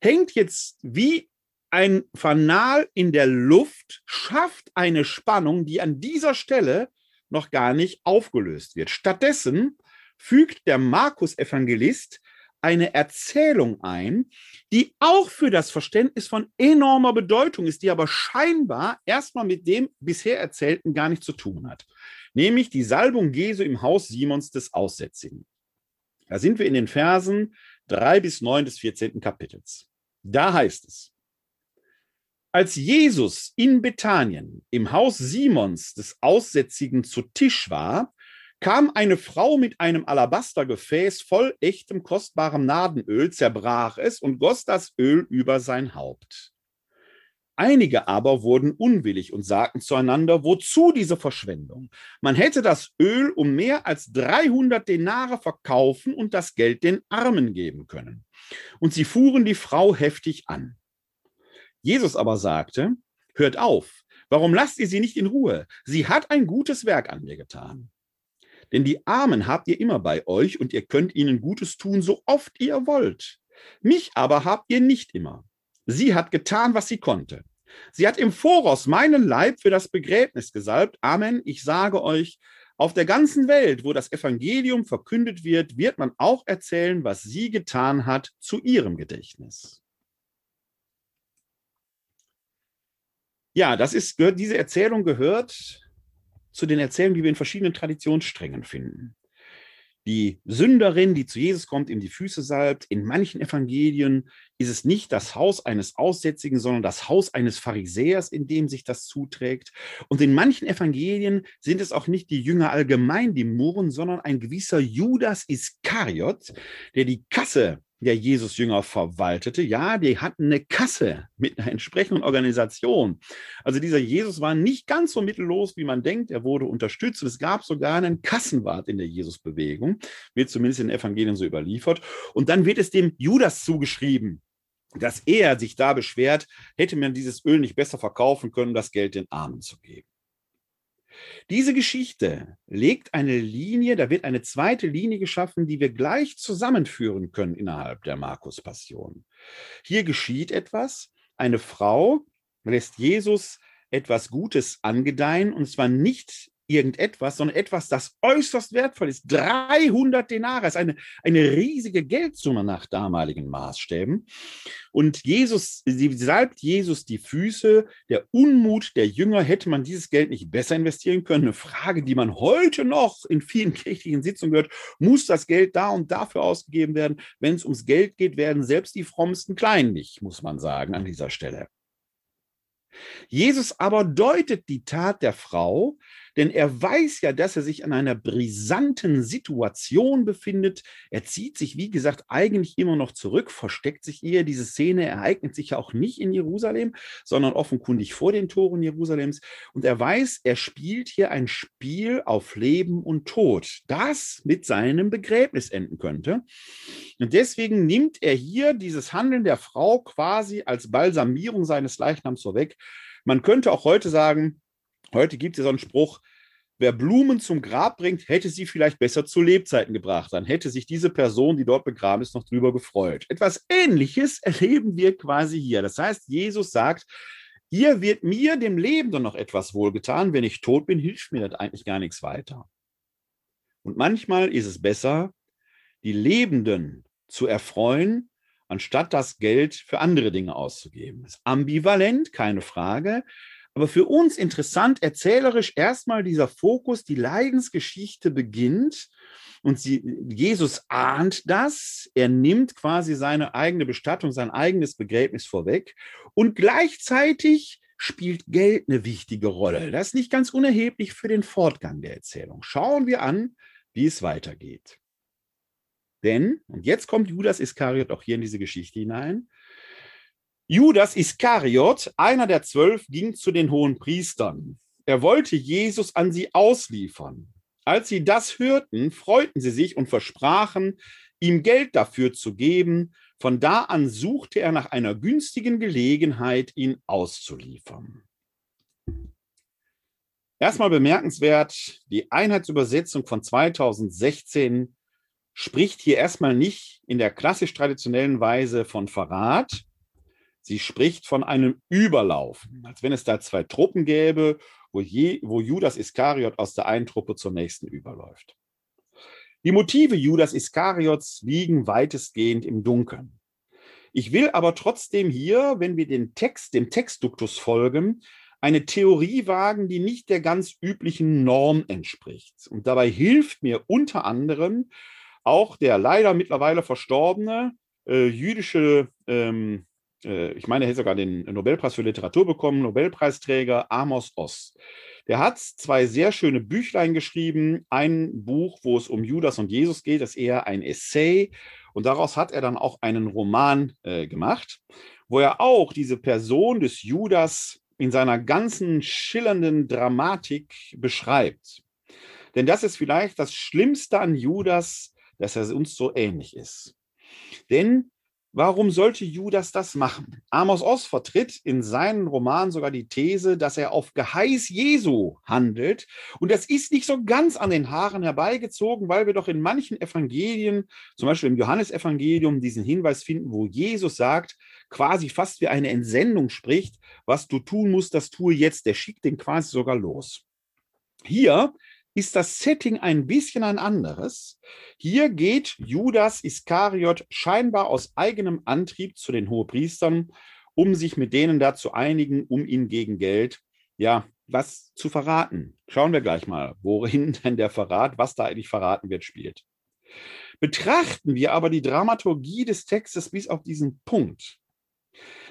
hängt jetzt wie ein Fanal in der Luft, schafft eine Spannung, die an dieser Stelle noch gar nicht aufgelöst wird. Stattdessen fügt der Markus-Evangelist eine Erzählung ein, die auch für das Verständnis von enormer Bedeutung ist, die aber scheinbar erstmal mit dem bisher Erzählten gar nichts zu tun hat. Nämlich die Salbung Jesu im Haus Simons des Aussätzigen. Da sind wir in den Versen 3 bis 9 des 14. Kapitels. Da heißt es, als Jesus in Bethanien im Haus Simons des Aussätzigen zu Tisch war, kam eine Frau mit einem Alabastergefäß voll echtem kostbarem Nadenöl, zerbrach es und goss das Öl über sein Haupt. Einige aber wurden unwillig und sagten zueinander, wozu diese Verschwendung? Man hätte das Öl um mehr als 300 Denare verkaufen und das Geld den Armen geben können. Und sie fuhren die Frau heftig an. Jesus aber sagte, hört auf, warum lasst ihr sie nicht in Ruhe? Sie hat ein gutes Werk an mir getan. Denn die Armen habt ihr immer bei euch und ihr könnt ihnen Gutes tun, so oft ihr wollt. Mich aber habt ihr nicht immer. Sie hat getan, was sie konnte. Sie hat im Voraus meinen Leib für das Begräbnis gesalbt. Amen. Ich sage euch, auf der ganzen Welt, wo das Evangelium verkündet wird, wird man auch erzählen, was sie getan hat zu ihrem Gedächtnis. Ja, das ist, diese Erzählung gehört zu den Erzählungen, die wir in verschiedenen Traditionssträngen finden. Die Sünderin, die zu Jesus kommt, ihm die Füße salbt. In manchen Evangelien ist es nicht das Haus eines Aussätzigen, sondern das Haus eines Pharisäers, in dem sich das zuträgt. Und in manchen Evangelien sind es auch nicht die Jünger allgemein, die murren, sondern ein gewisser Judas Iskariot, der die Kasse der Jesus-Jünger verwaltete. Ja, die hatten eine Kasse mit einer entsprechenden Organisation. Also dieser Jesus war nicht ganz so mittellos, wie man denkt. Er wurde unterstützt. Es gab sogar einen Kassenwart in der Jesus-Bewegung, wird zumindest in den Evangelien so überliefert. Und dann wird es dem Judas zugeschrieben, dass er sich da beschwert, hätte man dieses Öl nicht besser verkaufen können, das Geld den Armen zu geben. Diese Geschichte legt eine Linie, da wird eine zweite Linie geschaffen, die wir gleich zusammenführen können innerhalb der Markus-Passion. Hier geschieht etwas. Eine Frau lässt Jesus etwas Gutes angedeihen, und zwar nicht irgendetwas, sondern etwas, das äußerst wertvoll ist. 300 Denare ist eine, eine riesige Geldsumme nach damaligen Maßstäben. Und Jesus, sie salbt Jesus die Füße. Der Unmut der Jünger, hätte man dieses Geld nicht besser investieren können? Eine Frage, die man heute noch in vielen kirchlichen Sitzungen hört. Muss das Geld da und dafür ausgegeben werden? Wenn es ums Geld geht, werden selbst die frommsten kleinlich, muss man sagen, an dieser Stelle. Jesus aber deutet die Tat der Frau, denn er weiß ja, dass er sich an einer brisanten Situation befindet. Er zieht sich, wie gesagt, eigentlich immer noch zurück, versteckt sich eher. Diese Szene ereignet sich ja auch nicht in Jerusalem, sondern offenkundig vor den Toren Jerusalems. Und er weiß, er spielt hier ein Spiel auf Leben und Tod, das mit seinem Begräbnis enden könnte. Und deswegen nimmt er hier dieses Handeln der Frau quasi als Balsamierung seines Leichnams vorweg. Man könnte auch heute sagen, Heute gibt es so einen Spruch, wer Blumen zum Grab bringt, hätte sie vielleicht besser zu Lebzeiten gebracht. Dann hätte sich diese Person, die dort begraben ist, noch drüber gefreut. Etwas Ähnliches erleben wir quasi hier. Das heißt, Jesus sagt, hier wird mir, dem Lebenden, noch etwas wohlgetan. Wenn ich tot bin, hilft mir das eigentlich gar nichts weiter. Und manchmal ist es besser, die Lebenden zu erfreuen, anstatt das Geld für andere Dinge auszugeben. Das ist ambivalent, keine Frage. Aber für uns interessant, erzählerisch erstmal dieser Fokus, die Leidensgeschichte beginnt und sie, Jesus ahnt das, er nimmt quasi seine eigene Bestattung, sein eigenes Begräbnis vorweg und gleichzeitig spielt Geld eine wichtige Rolle. Das ist nicht ganz unerheblich für den Fortgang der Erzählung. Schauen wir an, wie es weitergeht. Denn, und jetzt kommt Judas Iskariot auch hier in diese Geschichte hinein, Judas Iskariot, einer der zwölf, ging zu den hohen Priestern. Er wollte Jesus an sie ausliefern. Als sie das hörten, freuten sie sich und versprachen, ihm Geld dafür zu geben. Von da an suchte er nach einer günstigen Gelegenheit, ihn auszuliefern. Erstmal bemerkenswert, die Einheitsübersetzung von 2016 spricht hier erstmal nicht in der klassisch traditionellen Weise von Verrat. Sie spricht von einem Überlauf, als wenn es da zwei Truppen gäbe, wo, je, wo Judas Iskariot aus der einen Truppe zur nächsten überläuft. Die Motive Judas Iskariots liegen weitestgehend im Dunkeln. Ich will aber trotzdem hier, wenn wir den Text, dem Textduktus folgen, eine Theorie wagen, die nicht der ganz üblichen Norm entspricht. Und dabei hilft mir unter anderem auch der leider mittlerweile verstorbene äh, jüdische, ähm, äh, ich meine, er hätte sogar den Nobelpreis für Literatur bekommen, Nobelpreisträger Amos Oz. Der hat zwei sehr schöne Büchlein geschrieben. Ein Buch, wo es um Judas und Jesus geht, das ist eher ein Essay. Und daraus hat er dann auch einen Roman äh, gemacht, wo er auch diese Person des Judas in seiner ganzen schillernden Dramatik beschreibt. Denn das ist vielleicht das Schlimmste an Judas, dass er uns so ähnlich ist. Denn warum sollte Judas das machen? Amos Oz vertritt in seinen Romanen sogar die These, dass er auf Geheiß Jesu handelt. Und das ist nicht so ganz an den Haaren herbeigezogen, weil wir doch in manchen Evangelien, zum Beispiel im Johannesevangelium, diesen Hinweis finden, wo Jesus sagt, quasi fast wie eine Entsendung spricht, was du tun musst, das tue jetzt. Der schickt den quasi sogar los. Hier ist das Setting ein bisschen ein anderes. Hier geht Judas Iskariot scheinbar aus eigenem Antrieb zu den Hohepriestern, um sich mit denen da zu einigen, um ihn gegen Geld, ja, was zu verraten. Schauen wir gleich mal, worin denn der Verrat, was da eigentlich verraten wird, spielt. Betrachten wir aber die Dramaturgie des Textes bis auf diesen Punkt,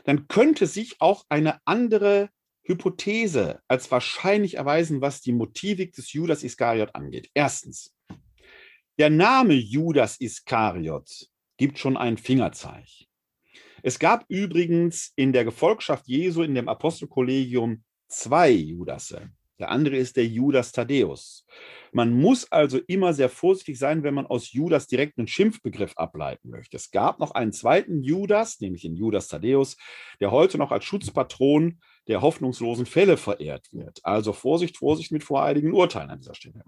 dann könnte sich auch eine andere Hypothese als wahrscheinlich erweisen, was die Motivik des Judas Iskariot angeht. Erstens, der Name Judas Iskariot gibt schon ein Fingerzeig. Es gab übrigens in der Gefolgschaft Jesu in dem Apostelkollegium zwei Judasse. Der andere ist der Judas Thaddäus. Man muss also immer sehr vorsichtig sein, wenn man aus Judas direkt einen Schimpfbegriff ableiten möchte. Es gab noch einen zweiten Judas, nämlich den Judas Thaddäus, der heute noch als Schutzpatron der hoffnungslosen Fälle verehrt wird. Also Vorsicht, Vorsicht mit voreiligen Urteilen an dieser Stelle.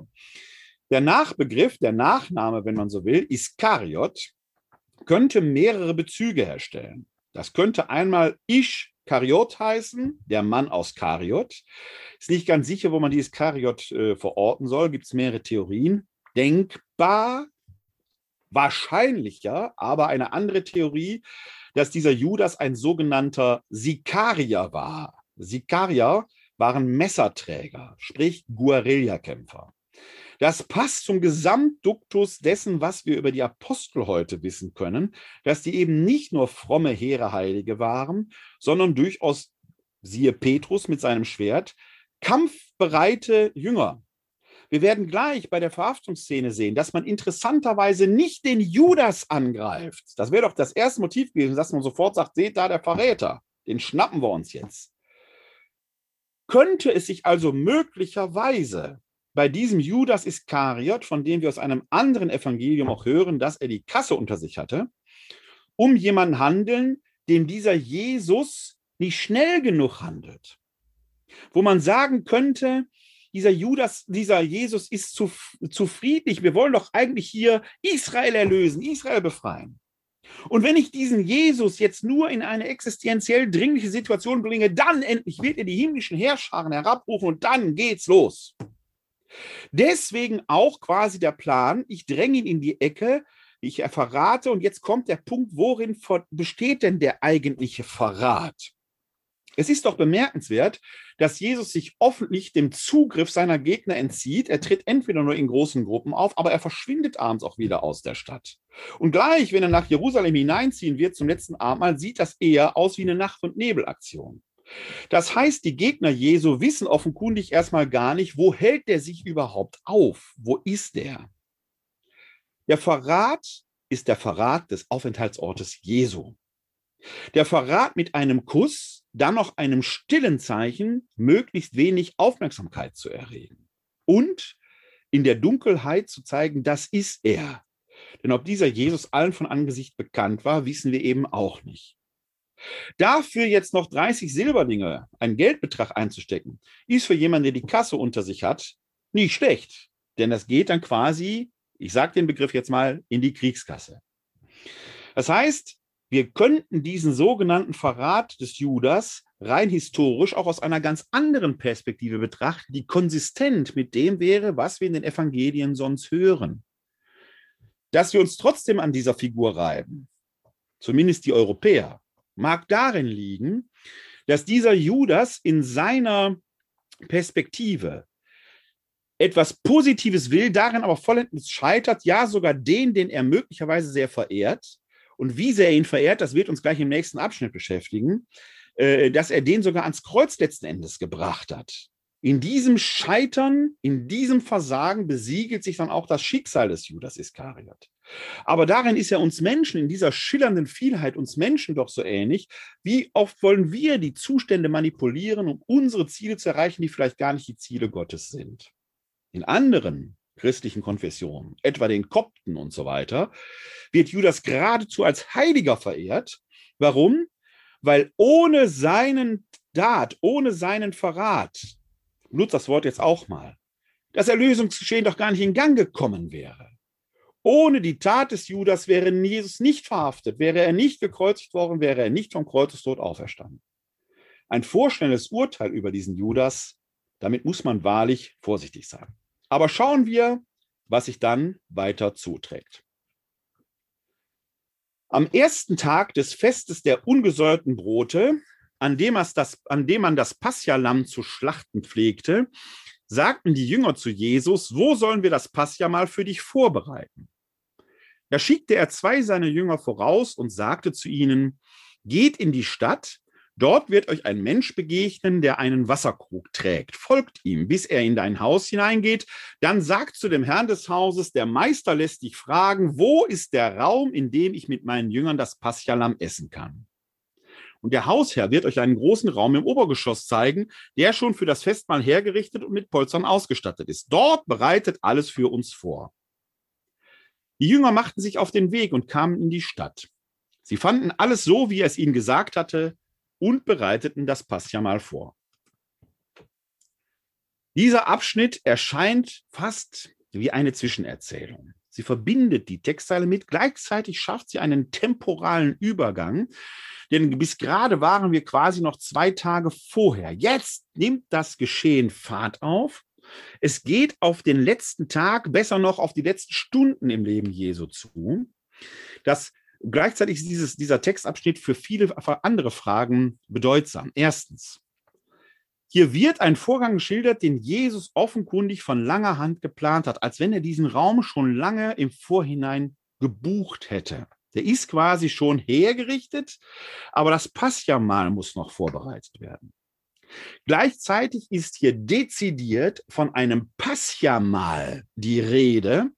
Der Nachbegriff, der Nachname, wenn man so will, Iskariot, könnte mehrere Bezüge herstellen. Das könnte einmal Ich Kariot heißen, der Mann aus Kariot. Ist nicht ganz sicher, wo man dieses Kariot äh, verorten soll. Gibt es mehrere Theorien. Denkbar, wahrscheinlicher, aber eine andere Theorie, dass dieser Judas ein sogenannter Sikarier war. Sikarier waren Messerträger, sprich Guerillakämpfer. Das passt zum Gesamtduktus dessen, was wir über die Apostel heute wissen können, dass die eben nicht nur fromme Heereheilige waren, sondern durchaus, siehe Petrus mit seinem Schwert, kampfbereite Jünger. Wir werden gleich bei der Verhaftungsszene sehen, dass man interessanterweise nicht den Judas angreift. Das wäre doch das erste Motiv gewesen, dass man sofort sagt, seht da der Verräter, den schnappen wir uns jetzt. Könnte es sich also möglicherweise bei diesem Judas Iskariot, von dem wir aus einem anderen Evangelium auch hören, dass er die Kasse unter sich hatte, um jemanden handeln, dem dieser Jesus nicht schnell genug handelt. Wo man sagen könnte, dieser Judas, dieser Jesus ist zu, zu friedlich. Wir wollen doch eigentlich hier Israel erlösen, Israel befreien. Und wenn ich diesen Jesus jetzt nur in eine existenziell dringliche Situation bringe, dann endlich wird er die himmlischen Herrscharen herabrufen und dann geht's los. Deswegen auch quasi der Plan, ich dränge ihn in die Ecke, ich verrate und jetzt kommt der Punkt, worin besteht denn der eigentliche Verrat? Es ist doch bemerkenswert, dass Jesus sich offentlich dem Zugriff seiner Gegner entzieht. Er tritt entweder nur in großen Gruppen auf, aber er verschwindet abends auch wieder aus der Stadt. Und gleich, wenn er nach Jerusalem hineinziehen wird zum letzten Abendmahl, sieht das eher aus wie eine Nacht- und Nebelaktion. Das heißt, die Gegner Jesu wissen offenkundig erstmal gar nicht, wo hält der sich überhaupt auf? Wo ist der? Der Verrat ist der Verrat des Aufenthaltsortes Jesu. Der Verrat mit einem Kuss, dann noch einem stillen Zeichen, möglichst wenig Aufmerksamkeit zu erregen. Und in der Dunkelheit zu zeigen, das ist er. Denn ob dieser Jesus allen von Angesicht bekannt war, wissen wir eben auch nicht. Dafür jetzt noch 30 Silberlinge, einen Geldbetrag einzustecken, ist für jemanden, der die Kasse unter sich hat, nicht schlecht. Denn das geht dann quasi, ich sage den Begriff jetzt mal, in die Kriegskasse. Das heißt, wir könnten diesen sogenannten Verrat des Judas rein historisch auch aus einer ganz anderen Perspektive betrachten, die konsistent mit dem wäre, was wir in den Evangelien sonst hören. Dass wir uns trotzdem an dieser Figur reiben, zumindest die Europäer, mag darin liegen, dass dieser Judas in seiner Perspektive etwas Positives will, darin aber vollends scheitert, ja sogar den, den er möglicherweise sehr verehrt. Und wie sehr er ihn verehrt, das wird uns gleich im nächsten Abschnitt beschäftigen, äh, dass er den sogar ans Kreuz letzten Endes gebracht hat. In diesem Scheitern, in diesem Versagen besiegelt sich dann auch das Schicksal des Judas Iskariot. Aber darin ist ja uns Menschen, in dieser schillernden Vielheit uns Menschen doch so ähnlich. Wie oft wollen wir die Zustände manipulieren, um unsere Ziele zu erreichen, die vielleicht gar nicht die Ziele Gottes sind? In anderen christlichen Konfessionen, etwa den Kopten und so weiter, wird Judas geradezu als Heiliger verehrt. Warum? Weil ohne seinen Dat, ohne seinen Verrat, nutzt das Wort jetzt auch mal, das Erlösungsgeschehen doch gar nicht in Gang gekommen wäre. Ohne die Tat des Judas wäre Jesus nicht verhaftet, wäre er nicht gekreuzigt worden, wäre er nicht vom Kreuzestod auferstanden. Ein vorschnelles Urteil über diesen Judas, damit muss man wahrlich vorsichtig sein. Aber schauen wir, was sich dann weiter zuträgt. Am ersten Tag des Festes der ungesäuerten Brote, an dem, das, an dem man das Paschalam zu schlachten pflegte, sagten die Jünger zu Jesus, wo sollen wir das Pascha mal für dich vorbereiten? Da schickte er zwei seiner Jünger voraus und sagte zu ihnen, geht in die Stadt, dort wird euch ein Mensch begegnen, der einen Wasserkrug trägt. Folgt ihm, bis er in dein Haus hineingeht. Dann sagt zu dem Herrn des Hauses, der Meister lässt dich fragen, wo ist der Raum, in dem ich mit meinen Jüngern das Paschalam essen kann? Und der Hausherr wird euch einen großen Raum im Obergeschoss zeigen, der schon für das Festmahl hergerichtet und mit Polstern ausgestattet ist. Dort bereitet alles für uns vor. Die Jünger machten sich auf den Weg und kamen in die Stadt. Sie fanden alles so, wie er es ihnen gesagt hatte, und bereiteten das Passjamal vor. Dieser Abschnitt erscheint fast wie eine Zwischenerzählung. Sie verbindet die Textteile mit, gleichzeitig schafft sie einen temporalen Übergang, denn bis gerade waren wir quasi noch zwei Tage vorher. Jetzt nimmt das Geschehen Fahrt auf es geht auf den letzten Tag, besser noch auf die letzten Stunden im Leben Jesu zu. Das gleichzeitig ist dieses, dieser Textabschnitt für viele andere Fragen bedeutsam. Erstens, hier wird ein Vorgang geschildert, den Jesus offenkundig von langer Hand geplant hat, als wenn er diesen Raum schon lange im Vorhinein gebucht hätte. Der ist quasi schon hergerichtet, aber das Passjamal muss noch vorbereitet werden. Gleichzeitig ist hier dezidiert von einem Passjamal die Rede.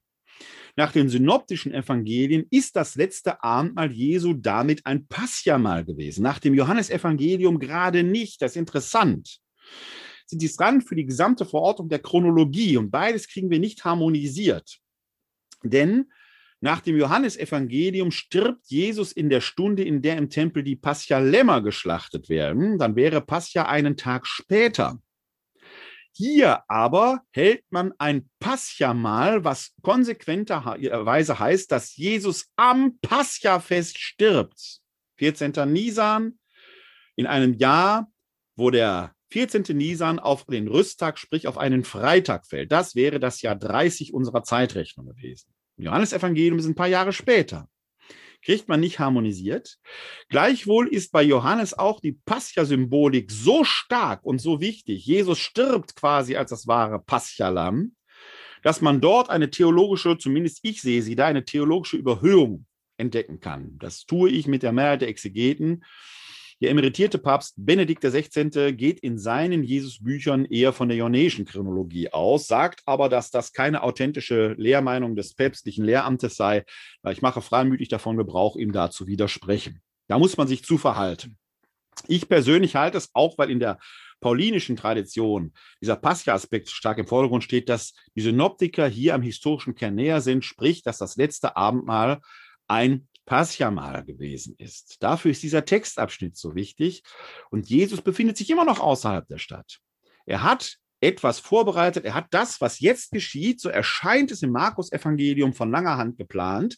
Nach den synoptischen Evangelien ist das letzte Abendmahl Jesu damit ein Passjamal gewesen. Nach dem Johannesevangelium gerade nicht. Das ist interessant. Sind dies dran für die gesamte Verortung der Chronologie und beides kriegen wir nicht harmonisiert. Denn nach dem Johannesevangelium stirbt Jesus in der Stunde, in der im Tempel die Pascha-Lämmer geschlachtet werden. Dann wäre Pascha einen Tag später. Hier aber hält man ein Pascha-Mahl, was konsequenterweise heißt, dass Jesus am Pascha-Fest stirbt. 14. Nisan, in einem Jahr, wo der 14. Nisan auf den Rüsttag, sprich auf einen Freitag fällt. Das wäre das Jahr 30 unserer Zeitrechnung gewesen. Johannesevangelium ist ein paar Jahre später. Kriegt man nicht harmonisiert. Gleichwohl ist bei Johannes auch die Pascha-Symbolik so stark und so wichtig. Jesus stirbt quasi als das wahre Pascha-Lamm, dass man dort eine theologische, zumindest ich sehe sie da, eine theologische Überhöhung entdecken kann. Das tue ich mit der Mehrheit der Exegeten. Der emeritierte Papst Benedikt XVI. geht in seinen Jesus-Büchern eher von der jonäischen Chronologie aus, sagt aber, dass das keine authentische Lehrmeinung des päpstlichen Lehramtes sei. Ich mache freimütig davon Gebrauch, ihm da zu widersprechen. Da muss man sich zu verhalten. Ich persönlich halte es auch, weil in der paulinischen Tradition dieser Pascha-Aspekt stark im Vordergrund steht, dass die Synoptiker hier am historischen Kern näher sind, sprich, dass das letzte Abendmahl ein Paschamal gewesen ist. Dafür ist dieser Textabschnitt so wichtig. Und Jesus befindet sich immer noch außerhalb der Stadt. Er hat etwas vorbereitet. Er hat das, was jetzt geschieht, so erscheint es im Markus-Evangelium von langer Hand geplant,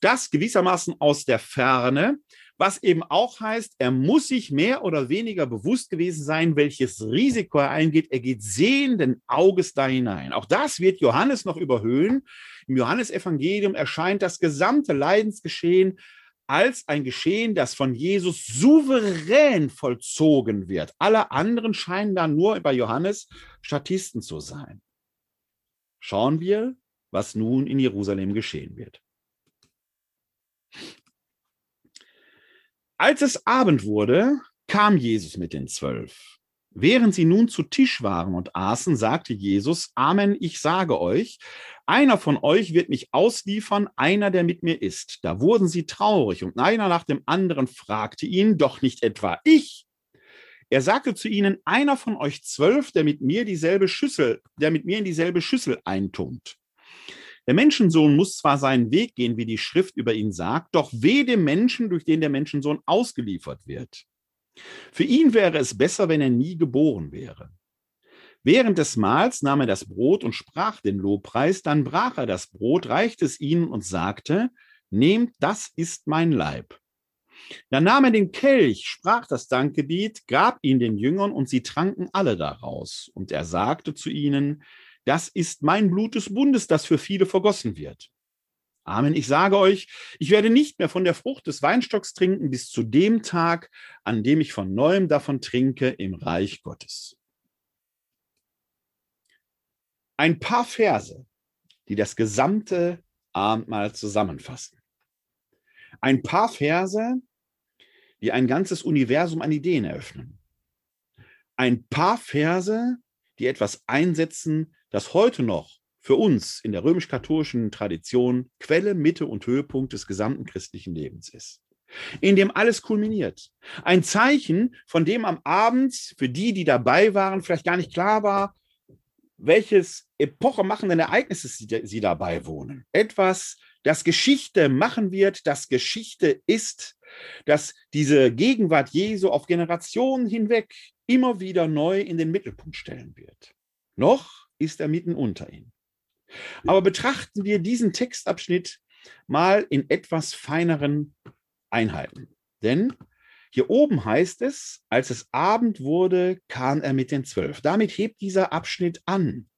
das gewissermaßen aus der Ferne, was eben auch heißt, er muss sich mehr oder weniger bewusst gewesen sein, welches Risiko er eingeht. Er geht sehenden Auges da hinein. Auch das wird Johannes noch überhöhen. Im Johannesevangelium erscheint das gesamte Leidensgeschehen als ein Geschehen, das von Jesus souverän vollzogen wird. Alle anderen scheinen da nur bei Johannes Statisten zu sein. Schauen wir, was nun in Jerusalem geschehen wird. Als es Abend wurde, kam Jesus mit den Zwölf. Während sie nun zu Tisch waren und aßen, sagte Jesus, Amen, ich sage euch, einer von euch wird mich ausliefern, einer, der mit mir ist. Da wurden sie traurig und einer nach dem anderen fragte ihn, doch nicht etwa ich. Er sagte zu ihnen, einer von euch zwölf, der mit mir dieselbe Schüssel, der mit mir in dieselbe Schüssel eintunkt. Der Menschensohn muss zwar seinen Weg gehen, wie die Schrift über ihn sagt, doch weh dem Menschen, durch den der Menschensohn ausgeliefert wird. Für ihn wäre es besser, wenn er nie geboren wäre. Während des Mahls nahm er das Brot und sprach den Lobpreis, dann brach er das Brot, reichte es ihnen und sagte, Nehmt, das ist mein Leib. Dann nahm er den Kelch, sprach das Dankgebiet, gab ihn den Jüngern und sie tranken alle daraus. Und er sagte zu ihnen, das ist mein Blut des Bundes, das für viele vergossen wird. Amen. Ich sage euch, ich werde nicht mehr von der Frucht des Weinstocks trinken bis zu dem Tag, an dem ich von neuem davon trinke im Reich Gottes. Ein paar Verse, die das gesamte Abendmahl zusammenfassen. Ein paar Verse, die ein ganzes Universum an Ideen eröffnen. Ein paar Verse, die etwas einsetzen, das heute noch für uns in der römisch-katholischen Tradition Quelle, Mitte und Höhepunkt des gesamten christlichen Lebens ist. In dem alles kulminiert. Ein Zeichen, von dem am Abend für die, die dabei waren, vielleicht gar nicht klar war, welches epochemachenden Ereignisses sie, sie dabei wohnen. Etwas, das Geschichte machen wird, das Geschichte ist, dass diese Gegenwart Jesu auf Generationen hinweg immer wieder neu in den Mittelpunkt stellen wird. Noch ist er mitten unter ihnen. Aber betrachten wir diesen Textabschnitt mal in etwas feineren Einheiten. Denn hier oben heißt es, als es Abend wurde, kam er mit den Zwölf. Damit hebt dieser Abschnitt an.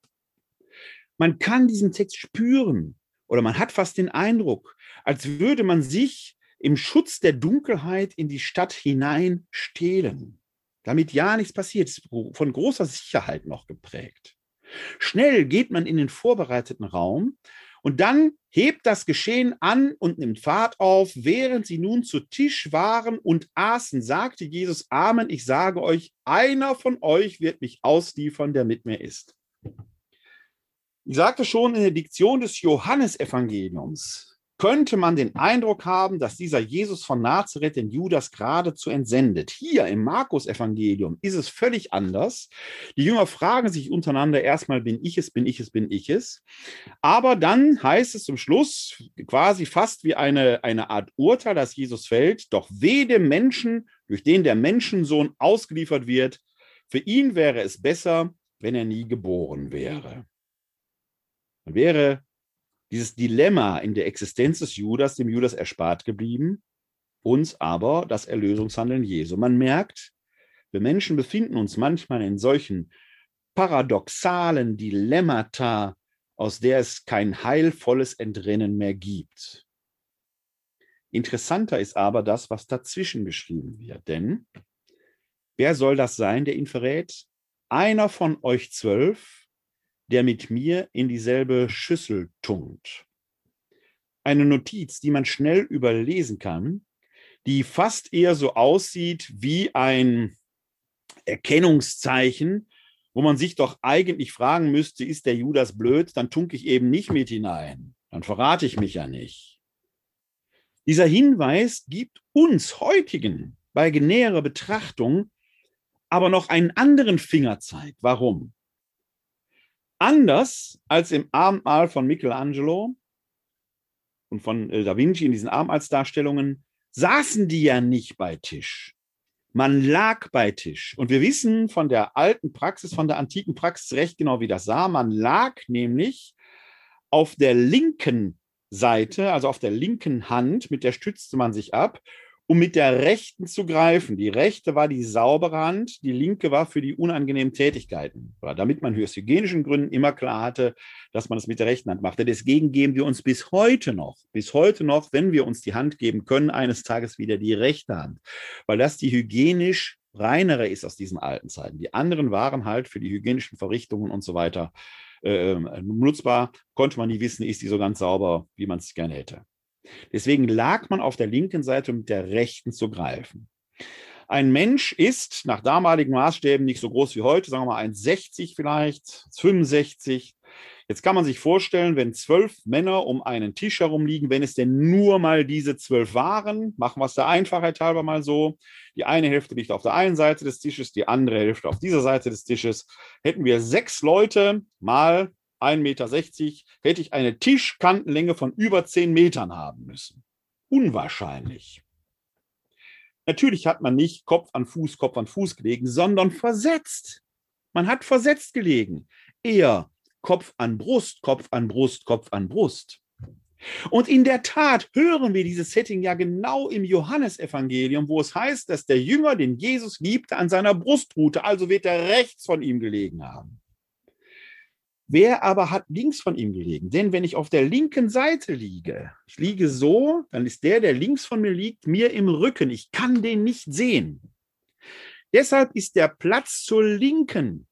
Man kann diesen Text spüren oder man hat fast den Eindruck, als würde man sich im Schutz der Dunkelheit in die Stadt hinein stehlen, damit ja nichts passiert, von großer Sicherheit noch geprägt. Schnell geht man in den vorbereiteten Raum und dann hebt das Geschehen an und nimmt Fahrt auf. Während sie nun zu Tisch waren und aßen, sagte Jesus, Amen, ich sage euch, einer von euch wird mich ausliefern, der mit mir ist. Ich sagte schon in der Diktion des Johannesevangeliums, könnte man den Eindruck haben, dass dieser Jesus von Nazareth den Judas geradezu entsendet. Hier im Markus-Evangelium ist es völlig anders. Die Jünger fragen sich untereinander erstmal, bin ich es, bin ich es, bin ich es. Aber dann heißt es zum Schluss quasi fast wie eine, eine Art Urteil, dass Jesus fällt, doch weh dem Menschen, durch den der Menschensohn ausgeliefert wird. Für ihn wäre es besser, wenn er nie geboren wäre. Dann wäre dieses Dilemma in der Existenz des Judas dem Judas erspart geblieben, uns aber das Erlösungshandeln Jesu. Man merkt, wir Menschen befinden uns manchmal in solchen paradoxalen Dilemmata, aus der es kein heilvolles Entrinnen mehr gibt. Interessanter ist aber das, was dazwischen geschrieben wird. Denn wer soll das sein, der ihn verrät? Einer von euch zwölf, der mit mir in dieselbe Schüssel tunkt. Eine Notiz, die man schnell überlesen kann, die fast eher so aussieht wie ein Erkennungszeichen, wo man sich doch eigentlich fragen müsste, ist der Judas blöd, dann tunke ich eben nicht mit hinein. Dann verrate ich mich ja nicht. Dieser Hinweis gibt uns heutigen bei näherer Betrachtung aber noch einen anderen Fingerzeig. Warum? Anders als im Abendmahl von Michelangelo und von Da Vinci in diesen Abendmahlsdarstellungen saßen die ja nicht bei Tisch. Man lag bei Tisch. Und wir wissen von der alten Praxis, von der antiken Praxis recht genau, wie das sah. Man lag nämlich auf der linken Seite, also auf der linken Hand, mit der stützte man sich ab um mit der rechten zu greifen. Die rechte war die saubere Hand, die linke war für die unangenehmen Tätigkeiten. Damit man aus hygienischen Gründen immer klar hatte, dass man es mit der rechten Hand machte. Deswegen geben wir uns bis heute noch, bis heute noch, wenn wir uns die Hand geben können, eines Tages wieder die rechte Hand. Weil das die hygienisch reinere ist aus diesen alten Zeiten. Die anderen waren halt für die hygienischen Verrichtungen und so weiter äh, nutzbar. Konnte man nie wissen, ist die so ganz sauber, wie man es gerne hätte. Deswegen lag man auf der linken Seite, um mit der rechten zu greifen. Ein Mensch ist nach damaligen Maßstäben nicht so groß wie heute, sagen wir mal 1,60 vielleicht, 65. Jetzt kann man sich vorstellen, wenn zwölf Männer um einen Tisch herum liegen, wenn es denn nur mal diese zwölf waren, machen wir es der Einfachheit halber mal so. Die eine Hälfte liegt auf der einen Seite des Tisches, die andere Hälfte auf dieser Seite des Tisches. Hätten wir sechs Leute mal 1,60 Meter, hätte ich eine Tischkantenlänge von über 10 Metern haben müssen. Unwahrscheinlich. Natürlich hat man nicht Kopf an Fuß, Kopf an Fuß gelegen, sondern versetzt. Man hat versetzt gelegen. Eher Kopf an Brust, Kopf an Brust, Kopf an Brust. Und in der Tat hören wir dieses Setting ja genau im Johannesevangelium, wo es heißt, dass der Jünger, den Jesus liebte, an seiner Brust ruhte, also wird er rechts von ihm gelegen haben. Wer aber hat links von ihm gelegen? Denn wenn ich auf der linken Seite liege, ich liege so, dann ist der, der links von mir liegt, mir im Rücken. Ich kann den nicht sehen. Deshalb ist der Platz zur Linken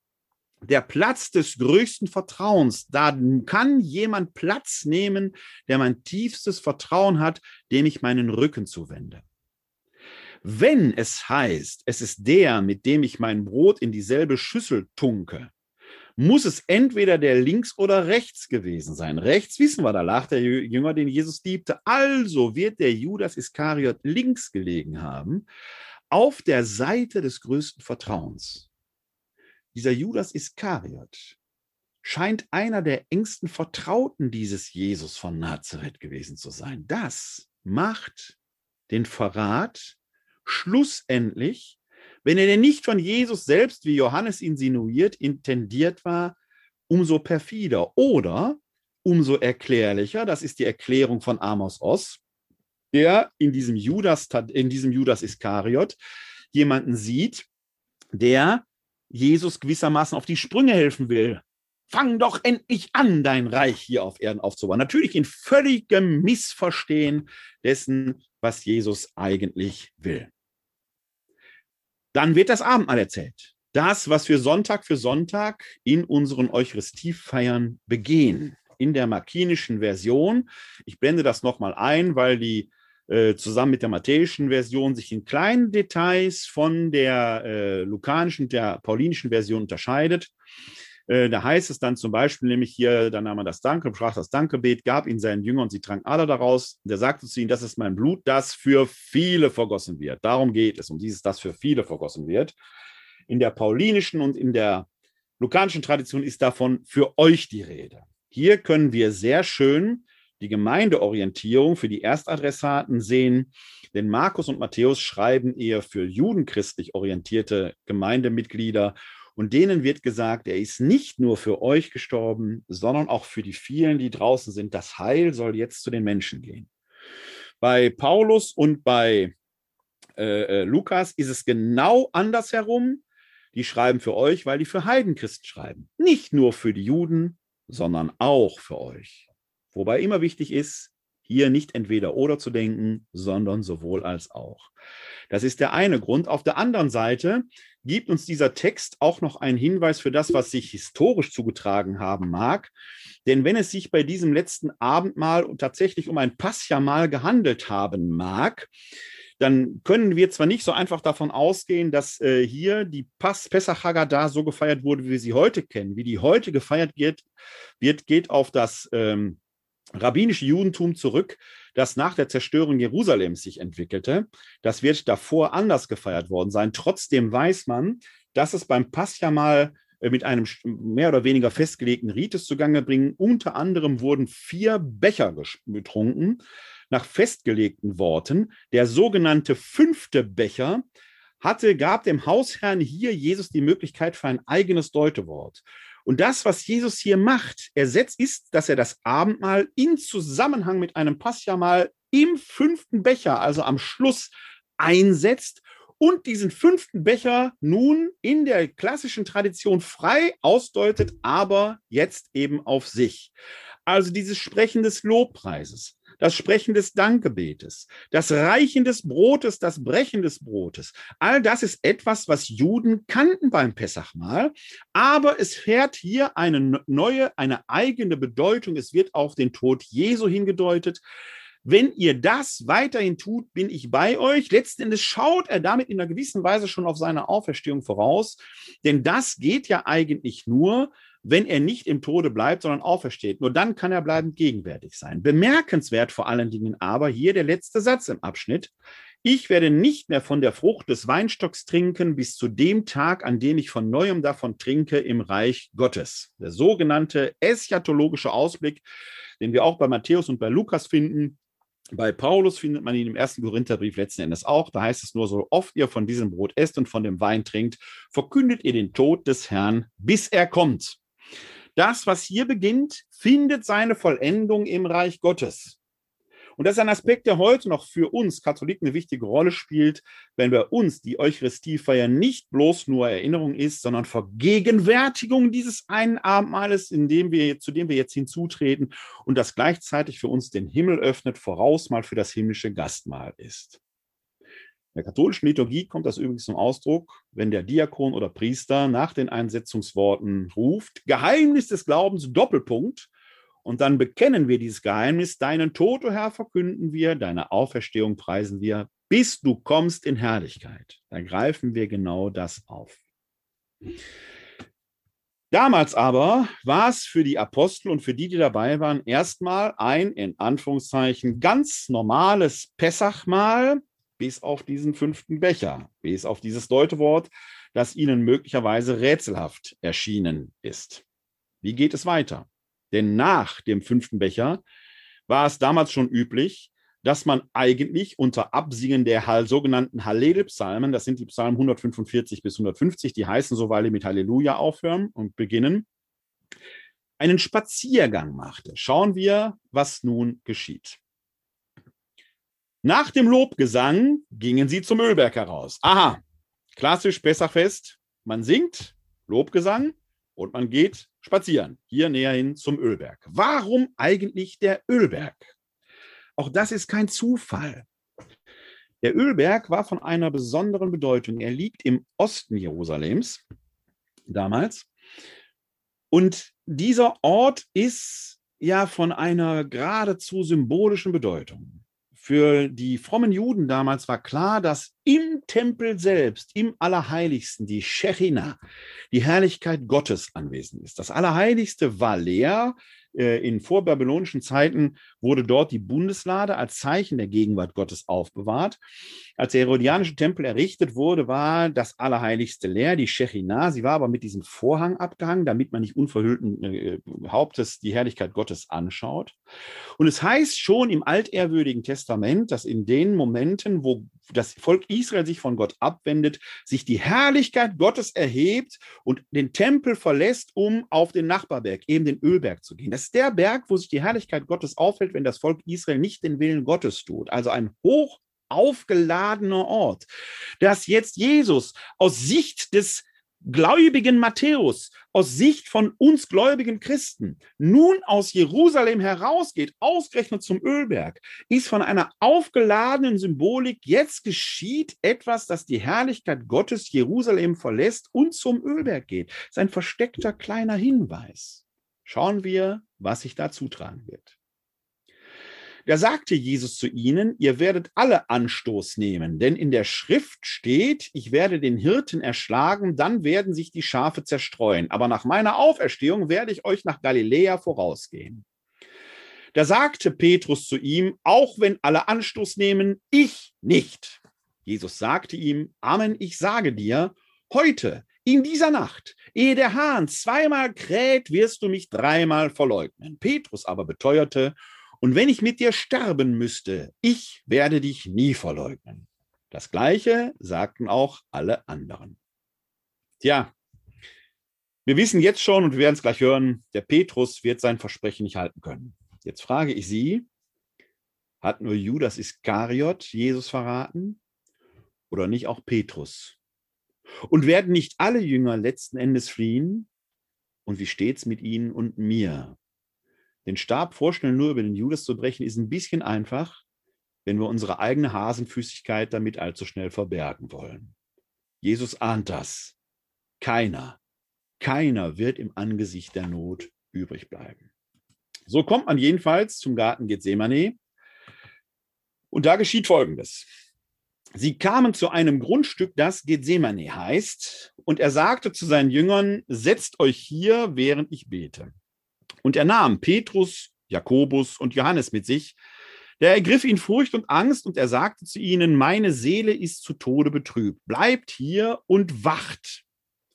der Platz des größten Vertrauens. Da kann jemand Platz nehmen, der mein tiefstes Vertrauen hat, dem ich meinen Rücken zuwende. Wenn es heißt, es ist der, mit dem ich mein Brot in dieselbe Schüssel tunke, muss es entweder der links oder rechts gewesen sein. Rechts wissen wir, da lag der Jünger, den Jesus liebte. Also wird der Judas Iskariot links gelegen haben, auf der Seite des größten Vertrauens. Dieser Judas Iskariot scheint einer der engsten Vertrauten dieses Jesus von Nazareth gewesen zu sein. Das macht den Verrat schlussendlich wenn er denn nicht von Jesus selbst, wie Johannes insinuiert, intendiert war, umso perfider oder umso erklärlicher, das ist die Erklärung von Amos Oss, der in diesem Judas, in diesem Judas Iskariot jemanden sieht, der Jesus gewissermaßen auf die Sprünge helfen will. Fang doch endlich an, dein Reich hier auf Erden aufzubauen. Natürlich in völligem Missverstehen dessen, was Jesus eigentlich will. Dann wird das Abendmahl erzählt. Das, was wir Sonntag für Sonntag in unseren Eucharistiefeiern begehen. In der markinischen Version. Ich blende das nochmal ein, weil die äh, zusammen mit der matthäischen Version sich in kleinen Details von der äh, lukanischen, der paulinischen Version unterscheidet. Äh, da heißt es dann zum Beispiel nämlich hier, dann nahm man das Danke, sprach das Dankebet, gab ihn seinen Jüngern und sie tranken alle daraus. Der sagte zu ihnen, das ist mein Blut, das für viele vergossen wird. Darum geht es, um dieses, das für viele vergossen wird. In der paulinischen und in der lukanischen Tradition ist davon für euch die Rede. Hier können wir sehr schön die Gemeindeorientierung für die Erstadressaten sehen, denn Markus und Matthäus schreiben eher für judenchristlich orientierte Gemeindemitglieder und denen wird gesagt, er ist nicht nur für euch gestorben, sondern auch für die vielen, die draußen sind. Das Heil soll jetzt zu den Menschen gehen. Bei Paulus und bei äh, äh Lukas ist es genau andersherum. Die schreiben für euch, weil die für Heidenchristen schreiben. Nicht nur für die Juden, sondern auch für euch. Wobei immer wichtig ist, hier nicht entweder oder zu denken, sondern sowohl als auch. Das ist der eine Grund. Auf der anderen Seite gibt uns dieser Text auch noch einen Hinweis für das, was sich historisch zugetragen haben mag. Denn wenn es sich bei diesem letzten Abendmahl tatsächlich um ein Passjamal gehandelt haben mag, dann können wir zwar nicht so einfach davon ausgehen, dass äh, hier die Pas Pesach Haggadah so gefeiert wurde, wie wir sie heute kennen. Wie die heute gefeiert wird, wird geht auf das ähm, rabbinische Judentum zurück, das nach der Zerstörung Jerusalems sich entwickelte. Das wird davor anders gefeiert worden sein. Trotzdem weiß man, dass es beim Passjamal äh, mit einem mehr oder weniger festgelegten Rites zugange bringen. Unter anderem wurden vier Becher getrunken nach festgelegten Worten. Der sogenannte fünfte Becher hatte, gab dem Hausherrn hier Jesus die Möglichkeit für ein eigenes Deutewort. Und das, was Jesus hier macht, ersetzt ist, dass er das Abendmahl in Zusammenhang mit einem Passjamal im fünften Becher, also am Schluss, einsetzt und diesen fünften Becher nun in der klassischen Tradition frei ausdeutet, aber jetzt eben auf sich. Also dieses Sprechen des Lobpreises, das Sprechen des Dankgebetes, das Reichen des Brotes, das Brechen des Brotes. All das ist etwas, was Juden kannten beim Pessachmahl, aber es fährt hier eine neue, eine eigene Bedeutung. Es wird auf den Tod Jesu hingedeutet. Wenn ihr das weiterhin tut, bin ich bei euch. Letzten Endes schaut er damit in einer gewissen Weise schon auf seine Auferstehung voraus, denn das geht ja eigentlich nur, wenn er nicht im Tode bleibt, sondern aufersteht. Nur dann kann er bleibend gegenwärtig sein. Bemerkenswert vor allen Dingen aber hier der letzte Satz im Abschnitt. Ich werde nicht mehr von der Frucht des Weinstocks trinken bis zu dem Tag, an dem ich von neuem davon trinke im Reich Gottes. Der sogenannte eschatologische Ausblick, den wir auch bei Matthäus und bei Lukas finden. Bei Paulus findet man ihn im ersten Korintherbrief letzten Endes auch. Da heißt es nur, so oft ihr von diesem Brot esst und von dem Wein trinkt, verkündet ihr den Tod des Herrn, bis er kommt. Das, was hier beginnt, findet seine Vollendung im Reich Gottes. Und das ist ein Aspekt, der heute noch für uns Katholiken eine wichtige Rolle spielt, wenn bei uns die Eucharistiefeier nicht bloß nur Erinnerung ist, sondern Vergegenwärtigung dieses einen Abendmahles, in dem wir, zu dem wir jetzt hinzutreten und das gleichzeitig für uns den Himmel öffnet, voraus mal für das himmlische Gastmahl ist. In der katholischen Liturgie kommt das übrigens zum Ausdruck, wenn der Diakon oder Priester nach den Einsetzungsworten ruft, Geheimnis des Glaubens, Doppelpunkt, und dann bekennen wir dieses Geheimnis, deinen Tod, o oh Herr, verkünden wir, deine Auferstehung preisen wir, bis du kommst in Herrlichkeit. Da greifen wir genau das auf. Damals aber war es für die Apostel und für die, die dabei waren, erstmal ein in Anführungszeichen ganz normales Pessachmahl, bis auf diesen fünften Becher, bis auf dieses Deutewort, das ihnen möglicherweise rätselhaft erschienen ist. Wie geht es weiter? Denn nach dem fünften Becher war es damals schon üblich, dass man eigentlich unter Absingen der sogenannten Hallel-Psalmen, das sind die Psalmen 145 bis 150, die heißen so, weil die mit Halleluja aufhören und beginnen, einen Spaziergang machte. Schauen wir, was nun geschieht. Nach dem Lobgesang gingen sie zum Ölberg heraus. Aha, klassisch Pessachfest. Man singt, Lobgesang und man geht spazieren. Hier näher hin zum Ölberg. Warum eigentlich der Ölberg? Auch das ist kein Zufall. Der Ölberg war von einer besonderen Bedeutung. Er liegt im Osten Jerusalems damals. Und dieser Ort ist ja von einer geradezu symbolischen Bedeutung. Für die frommen Juden damals war klar, dass im Tempel selbst, im Allerheiligsten, die Shechina, die Herrlichkeit Gottes anwesend ist. Das Allerheiligste war leer, äh, in vorbabylonischen Zeiten wurde dort die Bundeslade als Zeichen der Gegenwart Gottes aufbewahrt. Als der Herodianische Tempel errichtet wurde, war das Allerheiligste leer, die Shechinah. Sie war aber mit diesem Vorhang abgehangen, damit man nicht unverhüllten äh, Hauptes die Herrlichkeit Gottes anschaut. Und es heißt schon im altehrwürdigen Testament, dass in den Momenten, wo das Volk Israel sich von Gott abwendet, sich die Herrlichkeit Gottes erhebt und den Tempel verlässt, um auf den Nachbarberg, eben den Ölberg zu gehen. Das ist der Berg, wo sich die Herrlichkeit Gottes aufhält, wenn das Volk Israel nicht den Willen Gottes tut. Also ein hoch aufgeladener Ort, dass jetzt Jesus aus Sicht des gläubigen Matthäus, aus Sicht von uns gläubigen Christen, nun aus Jerusalem herausgeht, ausgerechnet zum Ölberg, ist von einer aufgeladenen Symbolik, jetzt geschieht etwas, das die Herrlichkeit Gottes Jerusalem verlässt und zum Ölberg geht. Das ist ein versteckter kleiner Hinweis. Schauen wir, was sich da zutragen wird. Da sagte Jesus zu ihnen, ihr werdet alle Anstoß nehmen, denn in der Schrift steht, ich werde den Hirten erschlagen, dann werden sich die Schafe zerstreuen. Aber nach meiner Auferstehung werde ich euch nach Galiläa vorausgehen. Da sagte Petrus zu ihm, auch wenn alle Anstoß nehmen, ich nicht. Jesus sagte ihm, Amen, ich sage dir, heute In dieser Nacht, ehe der Hahn zweimal kräht, wirst du mich dreimal verleugnen. Petrus aber beteuerte, und wenn ich mit dir sterben müsste, ich werde dich nie verleugnen. Das gleiche sagten auch alle anderen. Tja, wir wissen jetzt schon und wir werden es gleich hören, der Petrus wird sein Versprechen nicht halten können. Jetzt frage ich Sie, hat nur Judas Iskariot Jesus verraten oder nicht auch Petrus? Und werden nicht alle Jünger letzten Endes fliehen? Und wie steht's mit ihnen und mir? Den Stab vorstellen, nur über den Judas zu brechen, ist ein bisschen einfach, wenn wir unsere eigene Hasenfüßigkeit damit allzu schnell verbergen wollen. Jesus ahnt das. Keiner, keiner wird im Angesicht der Not übrig bleiben. So kommt man jedenfalls zum Garten Gethsemane. Und da geschieht Folgendes. Sie kamen zu einem Grundstück, das Gethsemane heißt, und er sagte zu seinen Jüngern, setzt euch hier, während ich bete. Und er nahm Petrus, Jakobus und Johannes mit sich. Der ergriff ihn Furcht und Angst und er sagte zu ihnen, meine Seele ist zu Tode betrübt. Bleibt hier und wacht.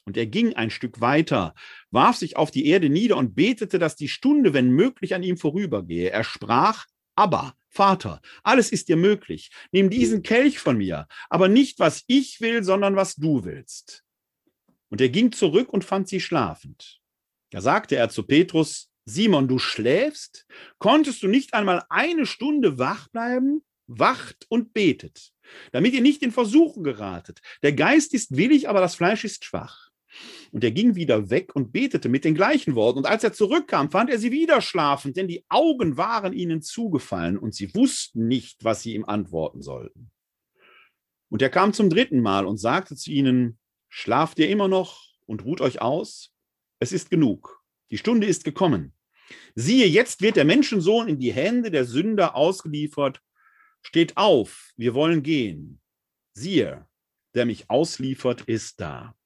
Und er ging ein Stück weiter, warf sich auf die Erde nieder und betete, dass die Stunde, wenn möglich, an ihm vorübergehe. Er sprach, aber Vater, alles ist dir möglich. Nimm diesen Kelch von mir, aber nicht was ich will, sondern was du willst. Und er ging zurück und fand sie schlafend. Da sagte er zu Petrus, Simon, du schläfst? Konntest du nicht einmal eine Stunde wach bleiben? Wacht und betet, damit ihr nicht in Versuchen geratet. Der Geist ist willig, aber das Fleisch ist schwach. Und er ging wieder weg und betete mit den gleichen Worten. Und als er zurückkam, fand er sie wieder schlafend, denn die Augen waren ihnen zugefallen und sie wussten nicht, was sie ihm antworten sollten. Und er kam zum dritten Mal und sagte zu ihnen, schlaft ihr immer noch und ruht euch aus? Es ist genug. Die Stunde ist gekommen. Siehe, jetzt wird der Menschensohn in die Hände der Sünder ausgeliefert. Steht auf, wir wollen gehen. Siehe, der mich ausliefert, ist da.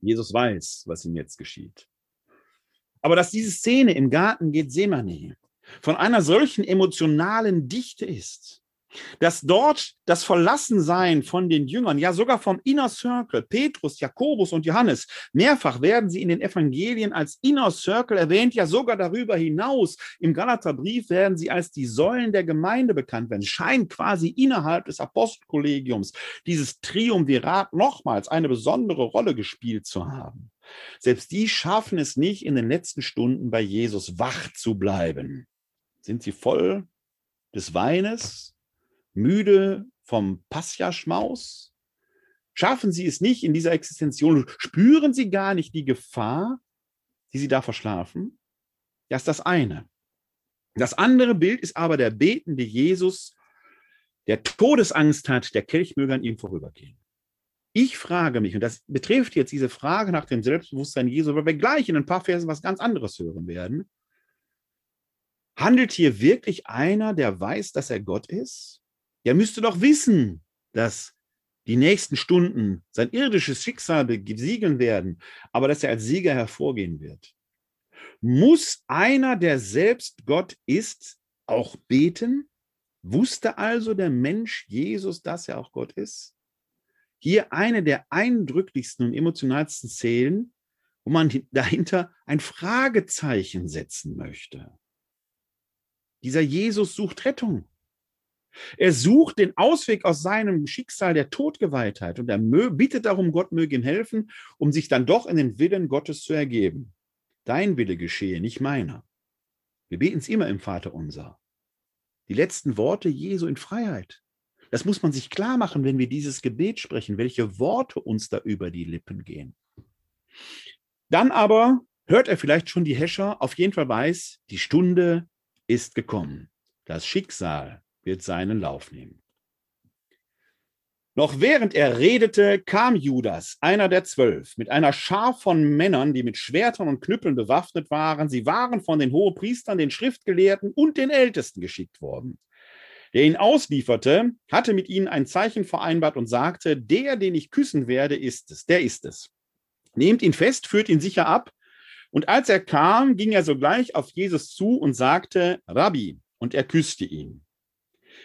Jesus weiß, was ihm jetzt geschieht. Aber dass diese Szene im Garten Gethsemane von einer solchen emotionalen Dichte ist, dass dort das Verlassensein von den Jüngern, ja sogar vom Inner Circle, Petrus, Jakobus und Johannes, mehrfach werden sie in den Evangelien als Inner Circle erwähnt, ja sogar darüber hinaus. Im Galaterbrief werden sie als die Säulen der Gemeinde bekannt werden, scheint quasi innerhalb des Apostelkollegiums dieses Triumvirat nochmals eine besondere Rolle gespielt zu haben. Selbst die schaffen es nicht, in den letzten Stunden bei Jesus wach zu bleiben. Sind sie voll des Weines, müde vom Paschaschmaus? Schaffen Sie es nicht in dieser Existenzion? Spüren Sie gar nicht die Gefahr, die Sie da verschlafen? Das ist das eine. Das andere Bild ist aber der betende Jesus, der Todesangst hat, der Kelch möge an ihm vorübergehen. Ich frage mich, und das betrifft jetzt diese Frage nach dem Selbstbewusstsein Jesu, weil wir gleich in ein paar Versen was ganz anderes hören werden. Handelt hier wirklich einer, der weiß, dass er Gott ist? Er müsste doch wissen, dass die nächsten Stunden sein irdisches Schicksal besiegeln werden, aber dass er als Sieger hervorgehen wird. Muss einer, der selbst Gott ist, auch beten? Wusste also der Mensch Jesus, dass er auch Gott ist? Hier eine der eindrücklichsten und emotionalsten Szenen, wo man dahinter ein Fragezeichen setzen möchte. Dieser Jesus sucht Rettung. Er sucht den Ausweg aus seinem Schicksal der Todgeweihtheit und er bittet darum, Gott möge ihm helfen, um sich dann doch in den Willen Gottes zu ergeben. Dein Wille geschehe, nicht meiner. Wir beten es immer im Vater unser. Die letzten Worte Jesu in Freiheit. Das muss man sich klar machen, wenn wir dieses Gebet sprechen, welche Worte uns da über die Lippen gehen. Dann aber hört er vielleicht schon die Häscher, auf jeden Fall weiß, die Stunde ist gekommen. Das Schicksal wird seinen Lauf nehmen. Noch während er redete, kam Judas, einer der zwölf, mit einer Schar von Männern, die mit Schwertern und Knüppeln bewaffnet waren. Sie waren von den Hohepriestern, den Schriftgelehrten und den Ältesten geschickt worden. Der ihn auslieferte, hatte mit ihnen ein Zeichen vereinbart und sagte, der, den ich küssen werde, ist es, der ist es. Nehmt ihn fest, führt ihn sicher ab. Und als er kam, ging er sogleich auf Jesus zu und sagte, Rabbi, und er küsste ihn.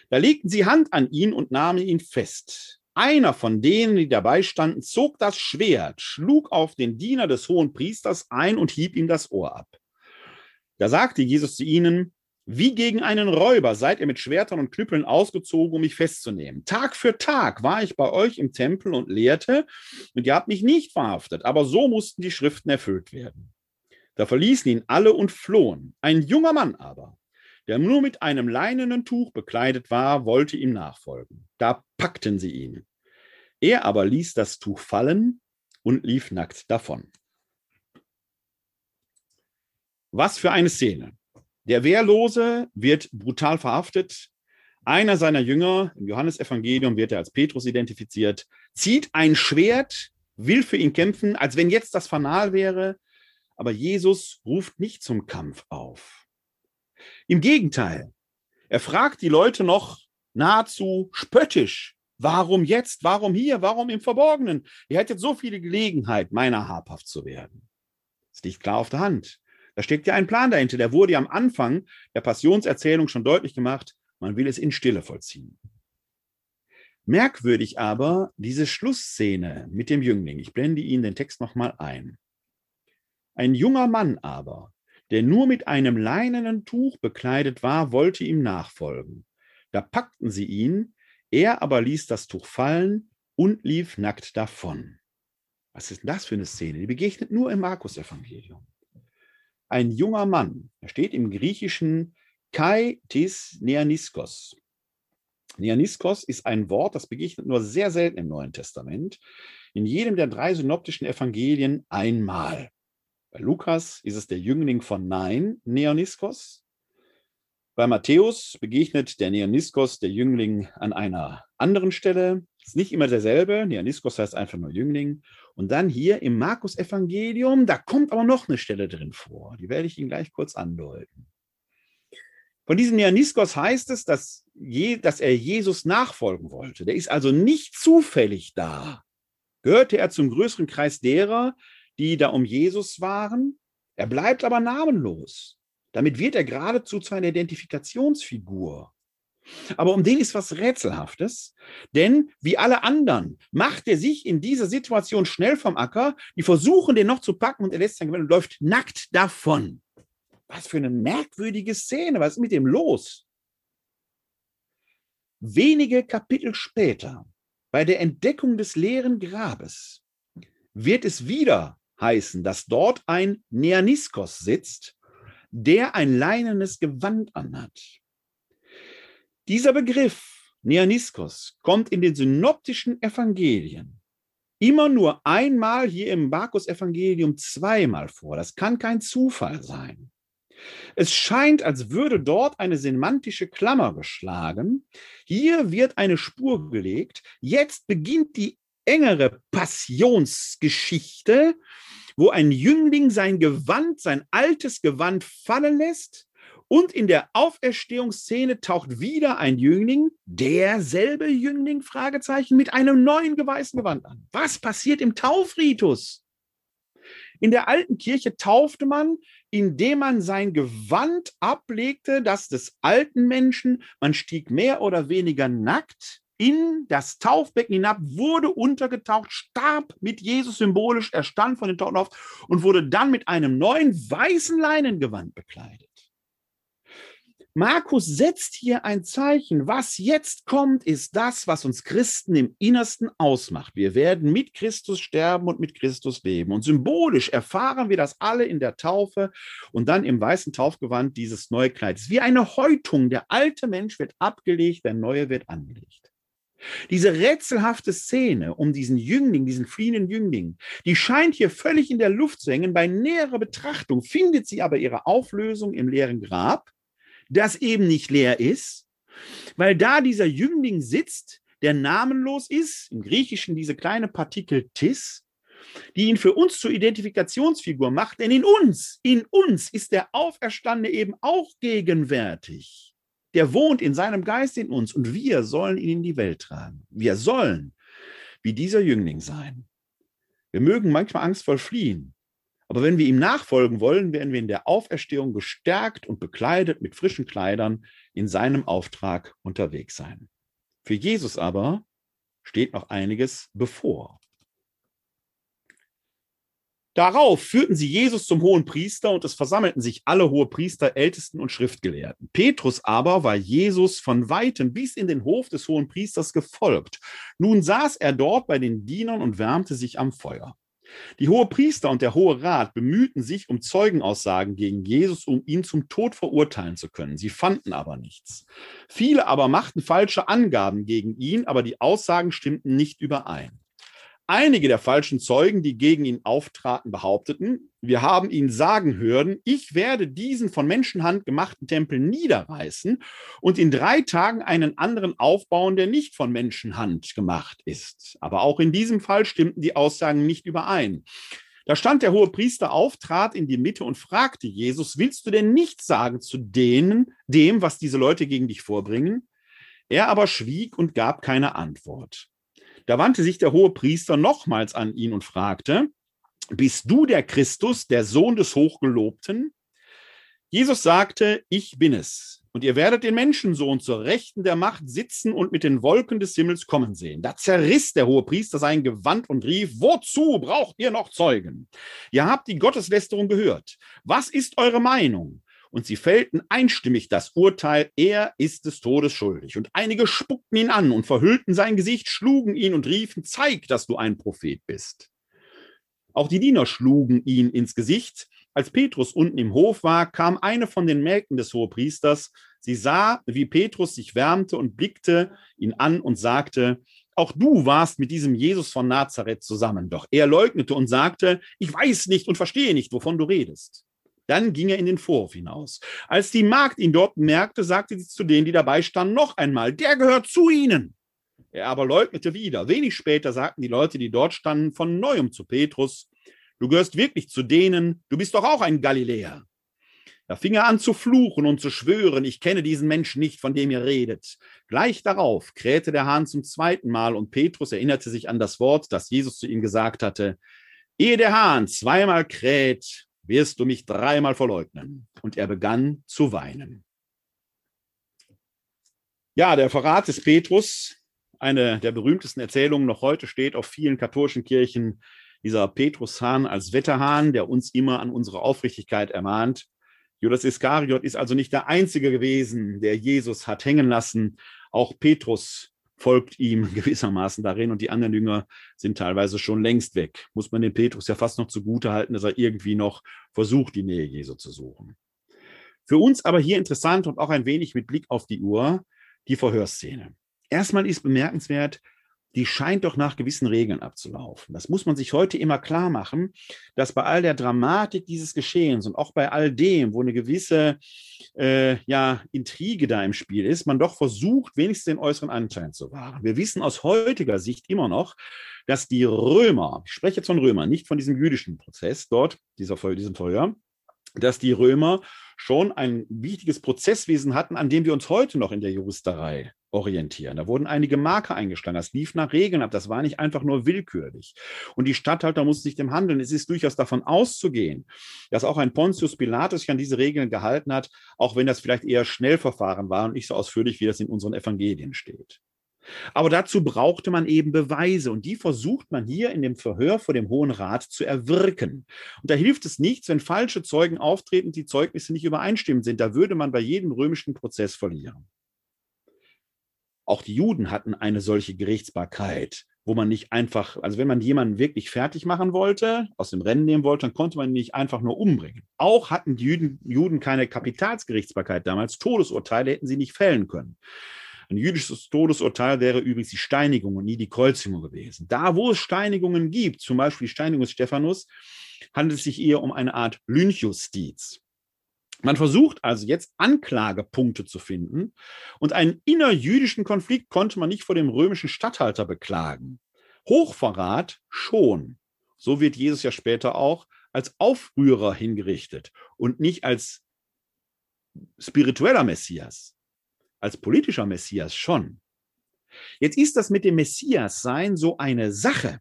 Da legten sie Hand an ihn und nahmen ihn fest. einer von denen, die dabei standen, zog das Schwert, schlug auf den Diener des hohen Priesters ein und hieb ihm das Ohr ab. Da sagte Jesus zu ihnen, wie gegen einen Räuber seid ihr mit Schwertern und Knüppeln ausgezogen, um mich festzunehmen. Tag für Tag war ich bei euch im Tempel und lehrte, und ihr habt mich nicht verhaftet, aber so mussten die Schriften erfüllt werden. Da verließen ihn alle und flohen. Ein junger Mann aber, der nur mit einem leinenen Tuch bekleidet war, wollte ihm nachfolgen. Da packten sie ihn. Er aber ließ das Tuch fallen und lief nackt davon. Was für eine Szene. Der Wehrlose wird brutal verhaftet. Einer seiner Jünger, im Johannesevangelium wird er als Petrus identifiziert, zieht ein Schwert, will für ihn kämpfen, als wenn jetzt das Fanal wäre. Aber Jesus ruft nicht zum Kampf auf. Im Gegenteil, er fragt die Leute noch nahezu spöttisch, warum jetzt, warum hier, warum im Verborgenen? Ihr hättet so viele Gelegenheit, meiner habhaft zu werden. Das liegt klar auf der Hand. Da steckt ja ein Plan dahinter. Der wurde ja am Anfang der Passionserzählung schon deutlich gemacht. Man will es in Stille vollziehen. Merkwürdig aber diese Schlussszene mit dem Jüngling. Ich blende Ihnen den Text nochmal ein. Ein junger Mann aber, der nur mit einem leinenen Tuch bekleidet war, wollte ihm nachfolgen. Da packten sie ihn, er aber ließ das Tuch fallen und lief nackt davon. Was ist denn das für eine Szene? Die begegnet nur im Markus-Evangelium. Ein junger Mann, er steht im Griechischen Kai tis Neaniskos. Neaniskos ist ein Wort, das begegnet nur sehr selten im Neuen Testament. In jedem der drei synoptischen Evangelien einmal. Bei Lukas ist es der Jüngling von Nein, Neoniskos. Bei Matthäus begegnet der Neoniskos, der Jüngling, an einer anderen Stelle. Ist nicht immer derselbe. Neoniskos heißt einfach nur Jüngling. Und dann hier im Markus-Evangelium, da kommt aber noch eine Stelle drin vor. Die werde ich Ihnen gleich kurz andeuten. Von diesem Neoniskos heißt es, dass, je, dass er Jesus nachfolgen wollte. Der ist also nicht zufällig da. Gehörte er zum größeren Kreis derer, die da um Jesus waren. Er bleibt aber namenlos. Damit wird er geradezu zu einer Identifikationsfigur. Aber um den ist was Rätselhaftes, denn wie alle anderen macht er sich in dieser Situation schnell vom Acker. Die versuchen, den noch zu packen und er lässt sein Gewinn und läuft nackt davon. Was für eine merkwürdige Szene. Was ist mit dem los? Wenige Kapitel später, bei der Entdeckung des leeren Grabes, wird es wieder heißen, dass dort ein Neaniskos sitzt, der ein leinenes Gewand anhat. Dieser Begriff Neaniskos kommt in den synoptischen Evangelien immer nur einmal hier im Markus-Evangelium zweimal vor. Das kann kein Zufall sein. Es scheint, als würde dort eine semantische Klammer geschlagen. Hier wird eine Spur gelegt. Jetzt beginnt die engere Passionsgeschichte wo ein Jüngling sein Gewand, sein altes Gewand fallen lässt und in der Auferstehungsszene taucht wieder ein Jüngling, derselbe Jüngling, Fragezeichen, mit einem neuen geweißten Gewand an. Was passiert im Taufritus? In der alten Kirche taufte man, indem man sein Gewand ablegte, das des alten Menschen. Man stieg mehr oder weniger nackt in das Taufbecken hinab, wurde untergetaucht, starb mit Jesus symbolisch, er stand von den Toten auf und wurde dann mit einem neuen weißen Leinengewand bekleidet. Markus setzt hier ein Zeichen. Was jetzt kommt, ist das, was uns Christen im Innersten ausmacht. Wir werden mit Christus sterben und mit Christus leben. Und symbolisch erfahren wir das alle in der Taufe und dann im weißen Taufgewand dieses neue Kleid. wie eine Häutung. Der alte Mensch wird abgelegt, der neue wird angelegt. Diese rätselhafte Szene um diesen Jüngling, diesen fliehenden Jüngling, die scheint hier völlig in der Luft zu hängen. Bei näherer Betrachtung findet sie aber ihre Auflösung im leeren Grab, das eben nicht leer ist, weil da dieser Jüngling sitzt, der namenlos ist, im Griechischen diese kleine Partikel tis, die ihn für uns zur Identifikationsfigur macht, denn in uns, in uns ist der Auferstandene eben auch gegenwärtig der wohnt in seinem Geist in uns und wir sollen ihn in die Welt tragen. Wir sollen wie dieser Jüngling sein. Wir mögen manchmal angstvoll fliehen, aber wenn wir ihm nachfolgen wollen, werden wir in der Auferstehung gestärkt und bekleidet mit frischen Kleidern in seinem Auftrag unterwegs sein. Für Jesus aber steht noch einiges bevor. Darauf führten sie Jesus zum hohen Priester und es versammelten sich alle hohe Priester, Ältesten und Schriftgelehrten. Petrus aber war Jesus von weitem bis in den Hof des hohen Priesters gefolgt. Nun saß er dort bei den Dienern und wärmte sich am Feuer. Die hohe Priester und der hohe Rat bemühten sich um Zeugenaussagen gegen Jesus, um ihn zum Tod verurteilen zu können. Sie fanden aber nichts. Viele aber machten falsche Angaben gegen ihn, aber die Aussagen stimmten nicht überein. Einige der falschen Zeugen, die gegen ihn auftraten, behaupteten, wir haben ihn sagen hören, ich werde diesen von Menschenhand gemachten Tempel niederreißen und in drei Tagen einen anderen aufbauen, der nicht von Menschenhand gemacht ist. Aber auch in diesem Fall stimmten die Aussagen nicht überein. Da stand der hohe Priester auf, trat in die Mitte und fragte Jesus, willst du denn nichts sagen zu denen, dem, was diese Leute gegen dich vorbringen? Er aber schwieg und gab keine Antwort. Da wandte sich der hohe Priester nochmals an ihn und fragte, bist du der Christus, der Sohn des Hochgelobten? Jesus sagte, ich bin es. Und ihr werdet den Menschensohn zur Rechten der Macht sitzen und mit den Wolken des Himmels kommen sehen. Da zerriss der hohe Priester sein Gewand und rief, wozu braucht ihr noch Zeugen? Ihr habt die Gotteslästerung gehört. Was ist eure Meinung? Und sie fällten einstimmig das Urteil, er ist des Todes schuldig. Und einige spuckten ihn an und verhüllten sein Gesicht, schlugen ihn und riefen, zeig, dass du ein Prophet bist. Auch die Diener schlugen ihn ins Gesicht. Als Petrus unten im Hof war, kam eine von den Mägden des Hohepriesters. Sie sah, wie Petrus sich wärmte und blickte ihn an und sagte, auch du warst mit diesem Jesus von Nazareth zusammen. Doch er leugnete und sagte, ich weiß nicht und verstehe nicht, wovon du redest. Dann ging er in den Vorhof hinaus. Als die Magd ihn dort merkte, sagte sie zu denen, die dabei standen, noch einmal, der gehört zu ihnen. Er aber leugnete wieder. Wenig später sagten die Leute, die dort standen, von neuem zu Petrus, du gehörst wirklich zu denen, du bist doch auch ein Galiläer. Da fing er an zu fluchen und zu schwören, ich kenne diesen Menschen nicht, von dem ihr redet. Gleich darauf krähte der Hahn zum zweiten Mal und Petrus erinnerte sich an das Wort, das Jesus zu ihm gesagt hatte. Ehe der Hahn zweimal kräht, wirst du mich dreimal verleugnen. Und er begann zu weinen. Ja, der Verrat des Petrus, eine der berühmtesten Erzählungen noch heute, steht auf vielen katholischen Kirchen dieser Petrushahn als Wetterhahn, der uns immer an unsere Aufrichtigkeit ermahnt. Judas Iskariot ist also nicht der Einzige gewesen, der Jesus hat hängen lassen. Auch Petrus folgt ihm gewissermaßen darin und die anderen Jünger sind teilweise schon längst weg. Muss man den Petrus ja fast noch zugute halten, dass er irgendwie noch versucht, die Nähe Jesu zu suchen. Für uns aber hier interessant und auch ein wenig mit Blick auf die Uhr, die Verhörszene. Erstmal ist bemerkenswert, die scheint doch nach gewissen Regeln abzulaufen. Das muss man sich heute immer klar machen, dass bei all der Dramatik dieses Geschehens und auch bei all dem, wo eine gewisse äh, ja, Intrige da im Spiel ist, man doch versucht, wenigstens den äußeren Anschein zu wahren. Wir wissen aus heutiger Sicht immer noch, dass die Römer, ich spreche jetzt von Römern, nicht von diesem jüdischen Prozess dort, dieser, diesem Verhör, dass die Römer schon ein wichtiges Prozesswesen hatten, an dem wir uns heute noch in der Juristerei orientieren. Da wurden einige Marker eingeschlagen. Das lief nach Regeln ab. Das war nicht einfach nur willkürlich. Und die Statthalter mussten sich dem handeln. Es ist durchaus davon auszugehen, dass auch ein Pontius Pilatus sich an diese Regeln gehalten hat, auch wenn das vielleicht eher Schnellverfahren war und nicht so ausführlich, wie das in unseren Evangelien steht. Aber dazu brauchte man eben Beweise und die versucht man hier in dem Verhör vor dem Hohen Rat zu erwirken. Und da hilft es nichts, wenn falsche Zeugen auftreten, die Zeugnisse nicht übereinstimmend sind. Da würde man bei jedem römischen Prozess verlieren. Auch die Juden hatten eine solche Gerichtsbarkeit, wo man nicht einfach, also wenn man jemanden wirklich fertig machen wollte, aus dem Rennen nehmen wollte, dann konnte man ihn nicht einfach nur umbringen. Auch hatten die Juden, Juden keine Kapitalsgerichtsbarkeit damals. Todesurteile hätten sie nicht fällen können. Ein jüdisches Todesurteil wäre übrigens die Steinigung und nie die Kreuzigung gewesen. Da, wo es Steinigungen gibt, zum Beispiel die Steinigung des Stephanus, handelt es sich eher um eine Art Lynchjustiz. Man versucht also jetzt Anklagepunkte zu finden und einen innerjüdischen Konflikt konnte man nicht vor dem römischen Statthalter beklagen. Hochverrat schon. So wird Jesus ja später auch als Aufrührer hingerichtet und nicht als spiritueller Messias, als politischer Messias schon. Jetzt ist das mit dem Messias sein so eine Sache.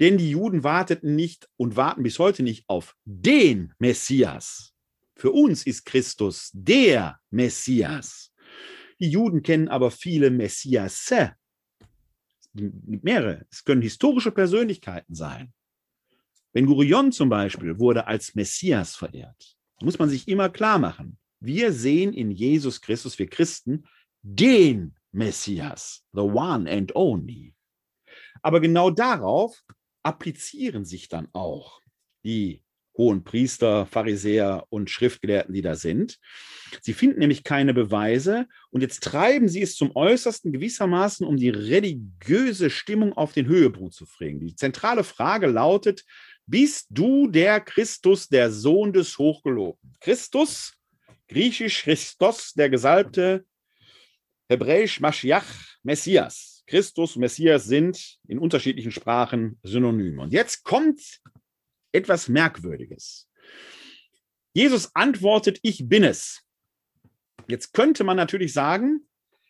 Denn die Juden warteten nicht und warten bis heute nicht auf den Messias, für uns ist Christus der Messias. Die Juden kennen aber viele Messiasse. mehrere, es können historische Persönlichkeiten sein. Ben Gurion zum Beispiel wurde als Messias verehrt. Da muss man sich immer klar machen. Wir sehen in Jesus Christus, wir Christen, den Messias, the one and only. Aber genau darauf applizieren sich dann auch die hohen Priester, Pharisäer und Schriftgelehrten, die da sind. Sie finden nämlich keine Beweise und jetzt treiben sie es zum Äußersten gewissermaßen, um die religiöse Stimmung auf den Höhepunkt zu bringen. Die zentrale Frage lautet, bist du der Christus, der Sohn des Hochgelobten? Christus, griechisch Christos, der Gesalbte, hebräisch Mashiach, Messias. Christus und Messias sind in unterschiedlichen Sprachen Synonyme. Und jetzt kommt etwas Merkwürdiges. Jesus antwortet, ich bin es. Jetzt könnte man natürlich sagen,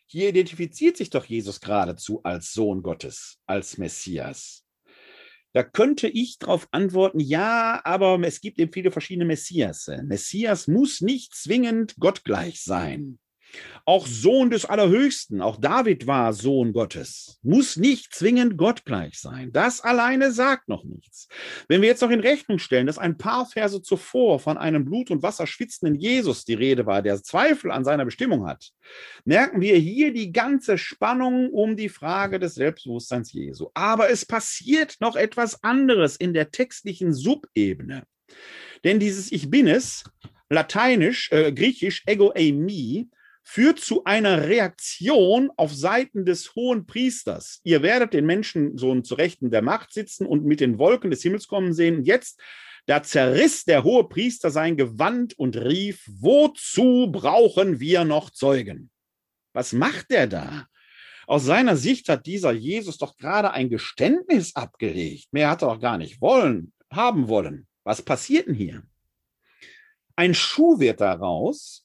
hier identifiziert sich doch Jesus geradezu als Sohn Gottes, als Messias. Da könnte ich darauf antworten, ja, aber es gibt eben viele verschiedene Messias. Messias muss nicht zwingend gottgleich sein auch Sohn des Allerhöchsten, auch David war Sohn Gottes, muss nicht zwingend gottgleich sein. Das alleine sagt noch nichts. Wenn wir jetzt noch in Rechnung stellen, dass ein paar Verse zuvor von einem Blut und Wasser schwitzenden Jesus die Rede war, der Zweifel an seiner Bestimmung hat, merken wir hier die ganze Spannung um die Frage des Selbstbewusstseins Jesu. Aber es passiert noch etwas anderes in der textlichen Subebene. Denn dieses Ich bin es, lateinisch, äh, griechisch, ego eimi, führt zu einer Reaktion auf Seiten des hohen Priesters. Ihr werdet den Menschensohn zu Rechten der Macht sitzen und mit den Wolken des Himmels kommen sehen. Jetzt, da zerriss der hohe Priester sein Gewand und rief, wozu brauchen wir noch Zeugen? Was macht er da? Aus seiner Sicht hat dieser Jesus doch gerade ein Geständnis abgelegt. Mehr hat er doch gar nicht wollen, haben wollen. Was passiert denn hier? Ein Schuh wird daraus,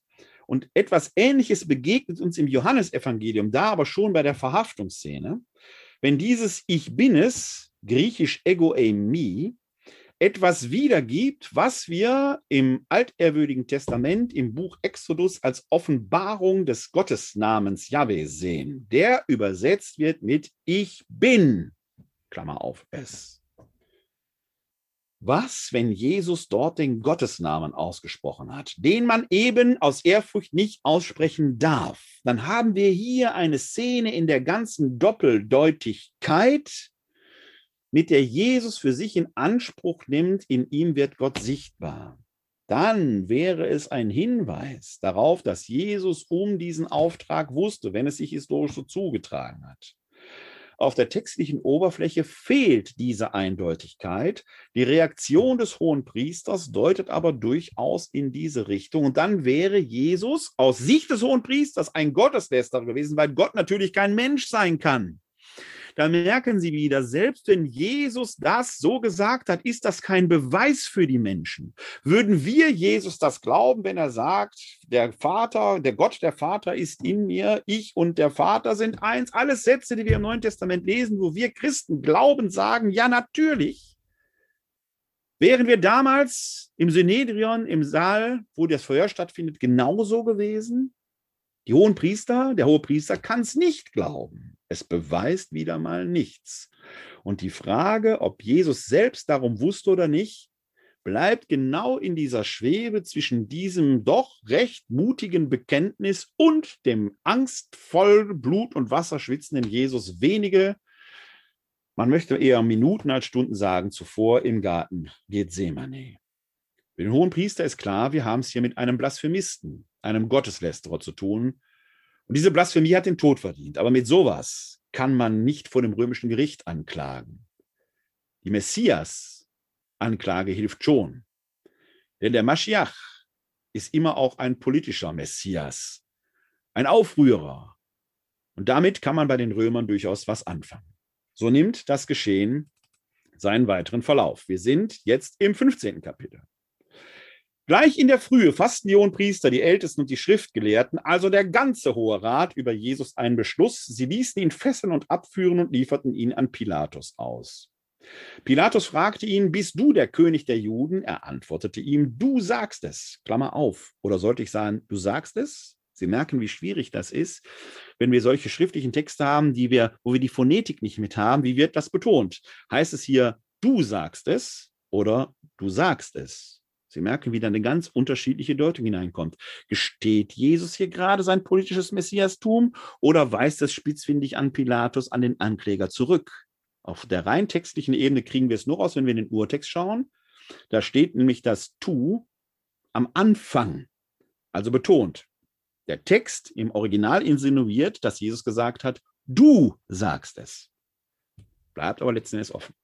und etwas Ähnliches begegnet uns im Johannesevangelium, da aber schon bei der Verhaftungsszene. Wenn dieses Ich bin es, griechisch ego eimi, etwas wiedergibt, was wir im altehrwürdigen Testament im Buch Exodus als Offenbarung des Gottesnamens Yahweh sehen. Der übersetzt wird mit Ich bin, Klammer auf es. Was, wenn Jesus dort den Gottesnamen ausgesprochen hat, den man eben aus Ehrfurcht nicht aussprechen darf? Dann haben wir hier eine Szene in der ganzen Doppeldeutigkeit, mit der Jesus für sich in Anspruch nimmt, in ihm wird Gott sichtbar. Dann wäre es ein Hinweis darauf, dass Jesus um diesen Auftrag wusste, wenn es sich historisch so zugetragen hat. Auf der textlichen Oberfläche fehlt diese Eindeutigkeit. Die Reaktion des hohen Priesters deutet aber durchaus in diese Richtung. Und dann wäre Jesus aus Sicht des hohen Priesters ein Gotteslästerer gewesen, weil Gott natürlich kein Mensch sein kann da merken Sie wieder, selbst wenn Jesus das so gesagt hat, ist das kein Beweis für die Menschen. Würden wir Jesus das glauben, wenn er sagt, der Vater, der Gott, der Vater ist in mir, ich und der Vater sind eins? Alles Sätze, die wir im Neuen Testament lesen, wo wir Christen glauben, sagen, ja, natürlich. Wären wir damals im Synedrion, im Saal, wo das Feuer stattfindet, genauso gewesen? Die hohen Priester, der hohe Priester kann es nicht glauben. Es beweist wieder mal nichts. Und die Frage, ob Jesus selbst darum wusste oder nicht, bleibt genau in dieser Schwebe zwischen diesem doch recht mutigen Bekenntnis und dem angstvoll Blut und Wasser schwitzenden Jesus wenige, man möchte eher Minuten als Stunden sagen, zuvor im Garten Gethsemane. Für den hohen Priester ist klar, wir haben es hier mit einem Blasphemisten, einem Gotteslästerer zu tun, und diese Blasphemie hat den Tod verdient. Aber mit sowas kann man nicht vor dem römischen Gericht anklagen. Die Messias-Anklage hilft schon. Denn der Maschiach ist immer auch ein politischer Messias, ein Aufrührer. Und damit kann man bei den Römern durchaus was anfangen. So nimmt das Geschehen seinen weiteren Verlauf. Wir sind jetzt im 15. Kapitel. Gleich in der Frühe fassten die hohen Priester, die Ältesten und die Schriftgelehrten, also der ganze Hohe Rat, über Jesus einen Beschluss. Sie ließen ihn fesseln und abführen und lieferten ihn an Pilatus aus. Pilatus fragte ihn, bist du der König der Juden? Er antwortete ihm, du sagst es. Klammer auf. Oder sollte ich sagen, du sagst es? Sie merken, wie schwierig das ist, wenn wir solche schriftlichen Texte haben, die wir, wo wir die Phonetik nicht mit haben. Wie wird das betont? Heißt es hier, du sagst es oder du sagst es? Sie merken, wie dann eine ganz unterschiedliche Deutung hineinkommt. Gesteht Jesus hier gerade sein politisches Messiastum oder weist es spitzfindig an Pilatus, an den Ankläger zurück? Auf der rein textlichen Ebene kriegen wir es nur aus, wenn wir in den Urtext schauen. Da steht nämlich das Tu am Anfang, also betont. Der Text im Original insinuiert, dass Jesus gesagt hat, du sagst es. Bleibt aber letzten Endes offen.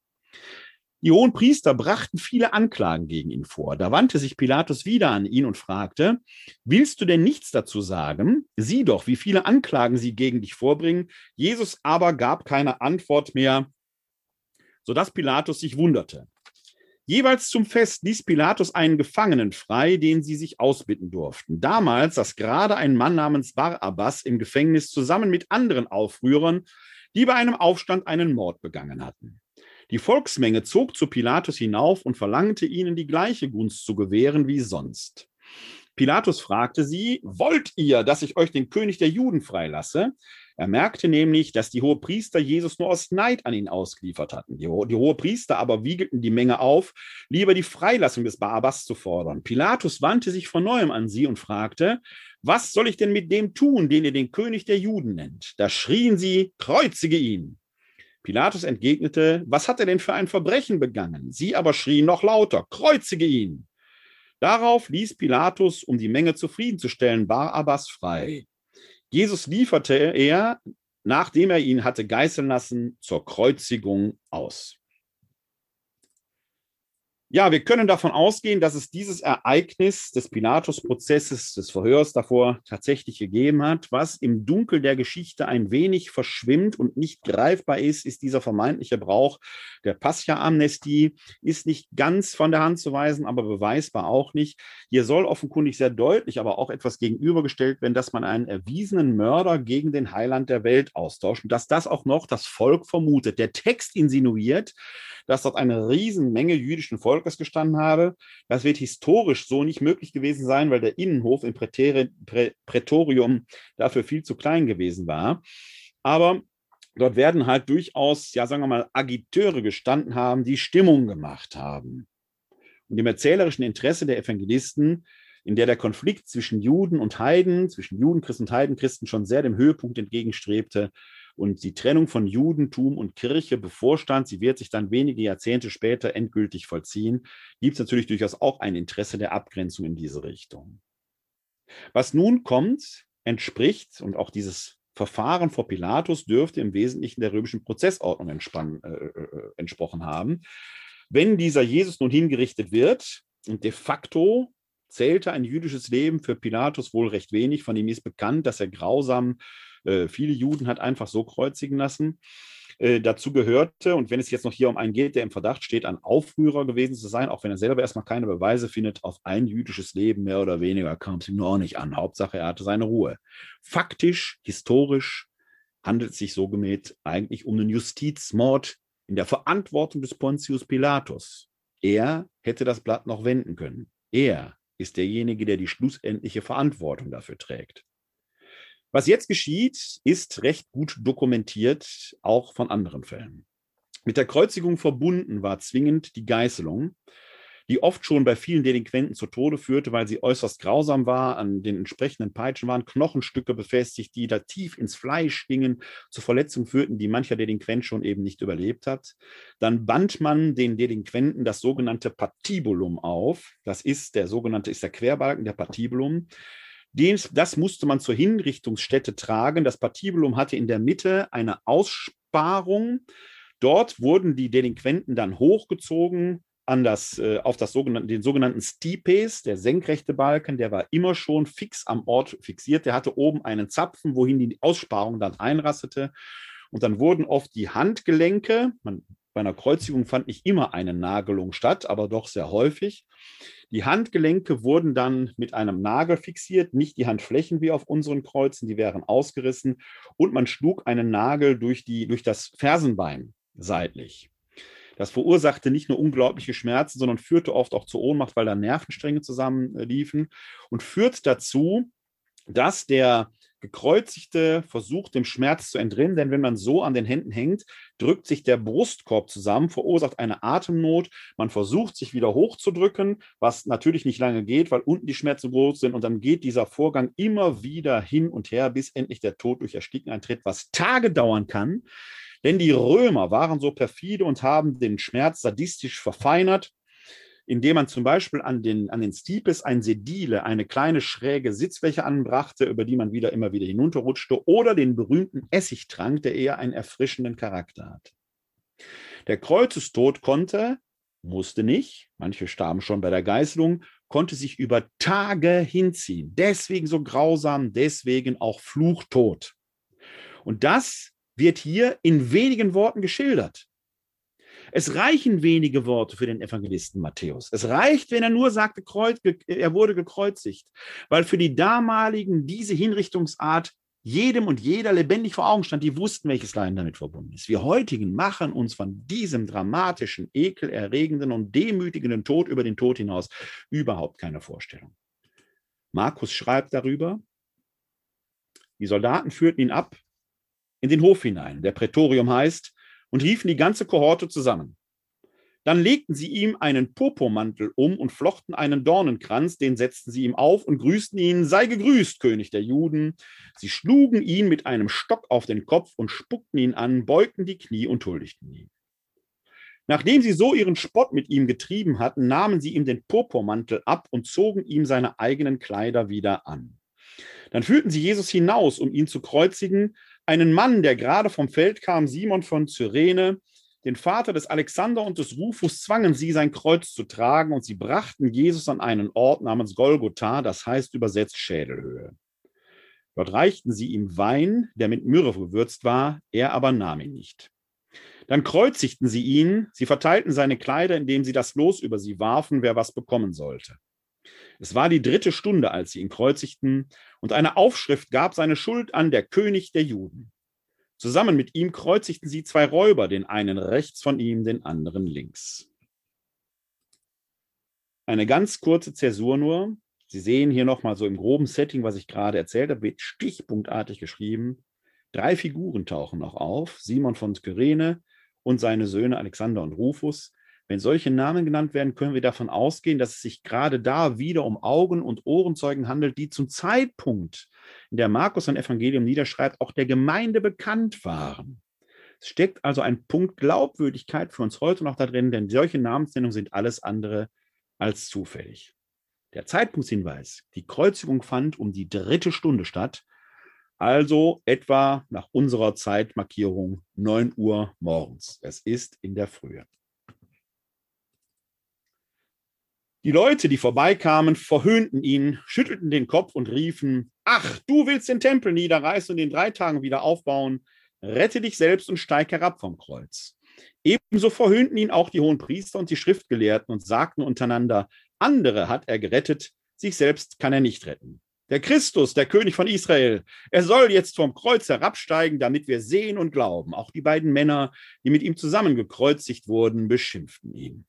Die hohen Priester brachten viele Anklagen gegen ihn vor. Da wandte sich Pilatus wieder an ihn und fragte, willst du denn nichts dazu sagen? Sieh doch, wie viele Anklagen sie gegen dich vorbringen. Jesus aber gab keine Antwort mehr, sodass Pilatus sich wunderte. Jeweils zum Fest ließ Pilatus einen Gefangenen frei, den sie sich ausbitten durften. Damals saß gerade ein Mann namens Barabbas im Gefängnis zusammen mit anderen Aufrührern, die bei einem Aufstand einen Mord begangen hatten. Die Volksmenge zog zu Pilatus hinauf und verlangte ihnen die gleiche Gunst zu gewähren wie sonst. Pilatus fragte sie, wollt ihr, dass ich euch den König der Juden freilasse? Er merkte nämlich, dass die Hohepriester Jesus nur aus Neid an ihn ausgeliefert hatten. Die, Ho die Hohepriester aber wiegelten die Menge auf, lieber die Freilassung des Barabbas zu fordern. Pilatus wandte sich von neuem an sie und fragte, was soll ich denn mit dem tun, den ihr den König der Juden nennt? Da schrien sie, kreuzige ihn. Pilatus entgegnete, was hat er denn für ein Verbrechen begangen? Sie aber schrien noch lauter, kreuzige ihn. Darauf ließ Pilatus, um die Menge zufriedenzustellen, Barabbas frei. Jesus lieferte er, nachdem er ihn hatte geißeln lassen, zur Kreuzigung aus. Ja, wir können davon ausgehen, dass es dieses Ereignis des Pilatus-Prozesses, des Verhörs davor tatsächlich gegeben hat. Was im Dunkel der Geschichte ein wenig verschwimmt und nicht greifbar ist, ist dieser vermeintliche Brauch der Pascha-Amnestie. Ist nicht ganz von der Hand zu weisen, aber beweisbar auch nicht. Hier soll offenkundig sehr deutlich, aber auch etwas gegenübergestellt werden, dass man einen erwiesenen Mörder gegen den Heiland der Welt austauscht und dass das auch noch das Volk vermutet. Der Text insinuiert, dass dort eine Riesenmenge jüdischen Volkes gestanden habe. Das wird historisch so nicht möglich gewesen sein, weil der Innenhof im Prätorium dafür viel zu klein gewesen war. Aber dort werden halt durchaus, ja, sagen wir mal, Agiteure gestanden haben, die Stimmung gemacht haben. Und im erzählerischen Interesse der Evangelisten in der der Konflikt zwischen Juden und Heiden, zwischen Judenchristen und Heidenchristen schon sehr dem Höhepunkt entgegenstrebte, und die Trennung von Judentum und Kirche bevorstand, sie wird sich dann wenige Jahrzehnte später endgültig vollziehen, gibt es natürlich durchaus auch ein Interesse der Abgrenzung in diese Richtung. Was nun kommt, entspricht, und auch dieses Verfahren vor Pilatus dürfte im Wesentlichen der römischen Prozessordnung entspann, äh, äh, äh entsprochen haben. Wenn dieser Jesus nun hingerichtet wird und de facto zählte ein jüdisches Leben für Pilatus wohl recht wenig. Von ihm ist bekannt, dass er grausam äh, viele Juden hat einfach so kreuzigen lassen. Äh, dazu gehörte, und wenn es jetzt noch hier um einen geht, der im Verdacht steht, ein Aufrührer gewesen zu sein, auch wenn er selber erstmal keine Beweise findet, auf ein jüdisches Leben mehr oder weniger kam es ihm auch nicht an. Hauptsache, er hatte seine Ruhe. Faktisch, historisch handelt es sich so gemäht eigentlich um einen Justizmord in der Verantwortung des Pontius Pilatus. Er hätte das Blatt noch wenden können. Er ist derjenige, der die schlussendliche Verantwortung dafür trägt. Was jetzt geschieht, ist recht gut dokumentiert, auch von anderen Fällen. Mit der Kreuzigung verbunden war zwingend die Geißelung, die oft schon bei vielen Delinquenten zu Tode führte, weil sie äußerst grausam war. An den entsprechenden Peitschen waren Knochenstücke befestigt, die da tief ins Fleisch gingen, zu Verletzungen führten, die mancher Delinquent schon eben nicht überlebt hat. Dann band man den Delinquenten das sogenannte Patibulum auf. Das ist der sogenannte, ist der Querbalken, der Patibulum. Den, das musste man zur Hinrichtungsstätte tragen. Das Patibulum hatte in der Mitte eine Aussparung. Dort wurden die Delinquenten dann hochgezogen an das, äh, auf das sogenannte, den sogenannten Stipes, der senkrechte Balken, der war immer schon fix am Ort fixiert. Der hatte oben einen Zapfen, wohin die Aussparung dann einrastete. Und dann wurden oft die Handgelenke, man, bei einer Kreuzigung fand nicht immer eine Nagelung statt, aber doch sehr häufig. Die Handgelenke wurden dann mit einem Nagel fixiert, nicht die Handflächen wie auf unseren Kreuzen, die wären ausgerissen. Und man schlug einen Nagel durch, die, durch das Fersenbein seitlich. Das verursachte nicht nur unglaubliche Schmerzen, sondern führte oft auch zur Ohnmacht, weil da Nervenstränge zusammenliefen und führt dazu, dass der Gekreuzigte versucht, dem Schmerz zu entrinnen, denn wenn man so an den Händen hängt, drückt sich der Brustkorb zusammen, verursacht eine Atemnot. Man versucht, sich wieder hochzudrücken, was natürlich nicht lange geht, weil unten die Schmerzen groß sind. Und dann geht dieser Vorgang immer wieder hin und her, bis endlich der Tod durch Ersticken eintritt, was Tage dauern kann. Denn die Römer waren so perfide und haben den Schmerz sadistisch verfeinert indem man zum Beispiel an den, an den Stipes ein Sedile, eine kleine schräge Sitzfläche anbrachte, über die man wieder immer wieder hinunterrutschte, oder den berühmten Essigtrank, der eher einen erfrischenden Charakter hat. Der Kreuzestod konnte, musste nicht, manche starben schon bei der Geißelung, konnte sich über Tage hinziehen. Deswegen so grausam, deswegen auch Fluchtod. Und das wird hier in wenigen Worten geschildert. Es reichen wenige Worte für den Evangelisten Matthäus. Es reicht, wenn er nur sagte, er wurde gekreuzigt, weil für die damaligen diese Hinrichtungsart jedem und jeder lebendig vor Augen stand, die wussten, welches Leiden damit verbunden ist. Wir heutigen machen uns von diesem dramatischen, ekelerregenden und demütigenden Tod über den Tod hinaus überhaupt keine Vorstellung. Markus schreibt darüber, die Soldaten führten ihn ab in den Hof hinein. Der Prätorium heißt, und riefen die ganze Kohorte zusammen. Dann legten sie ihm einen Popomantel um und flochten einen Dornenkranz, den setzten sie ihm auf und grüßten ihn, sei gegrüßt, König der Juden. Sie schlugen ihn mit einem Stock auf den Kopf und spuckten ihn an, beugten die Knie und huldigten ihn. Nachdem sie so ihren Spott mit ihm getrieben hatten, nahmen sie ihm den Purpurmantel ab und zogen ihm seine eigenen Kleider wieder an. Dann führten sie Jesus hinaus, um ihn zu kreuzigen, einen Mann, der gerade vom Feld kam, Simon von Cyrene, den Vater des Alexander und des Rufus, zwangen sie, sein Kreuz zu tragen, und sie brachten Jesus an einen Ort namens Golgotha, das heißt übersetzt Schädelhöhe. Dort reichten sie ihm Wein, der mit Myrrhe gewürzt war, er aber nahm ihn nicht. Dann kreuzigten sie ihn, sie verteilten seine Kleider, indem sie das Los über sie warfen, wer was bekommen sollte. Es war die dritte Stunde, als sie ihn kreuzigten, und eine Aufschrift gab seine Schuld an, der König der Juden. Zusammen mit ihm kreuzigten sie zwei Räuber, den einen rechts von ihm, den anderen links. Eine ganz kurze Zäsur nur. Sie sehen hier nochmal so im groben Setting, was ich gerade erzählt habe, wird stichpunktartig geschrieben. Drei Figuren tauchen noch auf: Simon von Kyrene und seine Söhne Alexander und Rufus. Wenn solche Namen genannt werden, können wir davon ausgehen, dass es sich gerade da wieder um Augen- und Ohrenzeugen handelt, die zum Zeitpunkt, in der Markus sein Evangelium niederschreibt, auch der Gemeinde bekannt waren. Es steckt also ein Punkt Glaubwürdigkeit für uns heute noch da drin, denn solche Namensnennungen sind alles andere als zufällig. Der Zeitpunktshinweis, die Kreuzigung fand um die dritte Stunde statt, also etwa nach unserer Zeitmarkierung 9 Uhr morgens. Es ist in der Frühe. Die Leute, die vorbeikamen, verhöhnten ihn, schüttelten den Kopf und riefen, ach, du willst den Tempel niederreißen und in drei Tagen wieder aufbauen, rette dich selbst und steig herab vom Kreuz. Ebenso verhöhnten ihn auch die hohen Priester und die Schriftgelehrten und sagten untereinander, andere hat er gerettet, sich selbst kann er nicht retten. Der Christus, der König von Israel, er soll jetzt vom Kreuz herabsteigen, damit wir sehen und glauben. Auch die beiden Männer, die mit ihm zusammen gekreuzigt wurden, beschimpften ihn.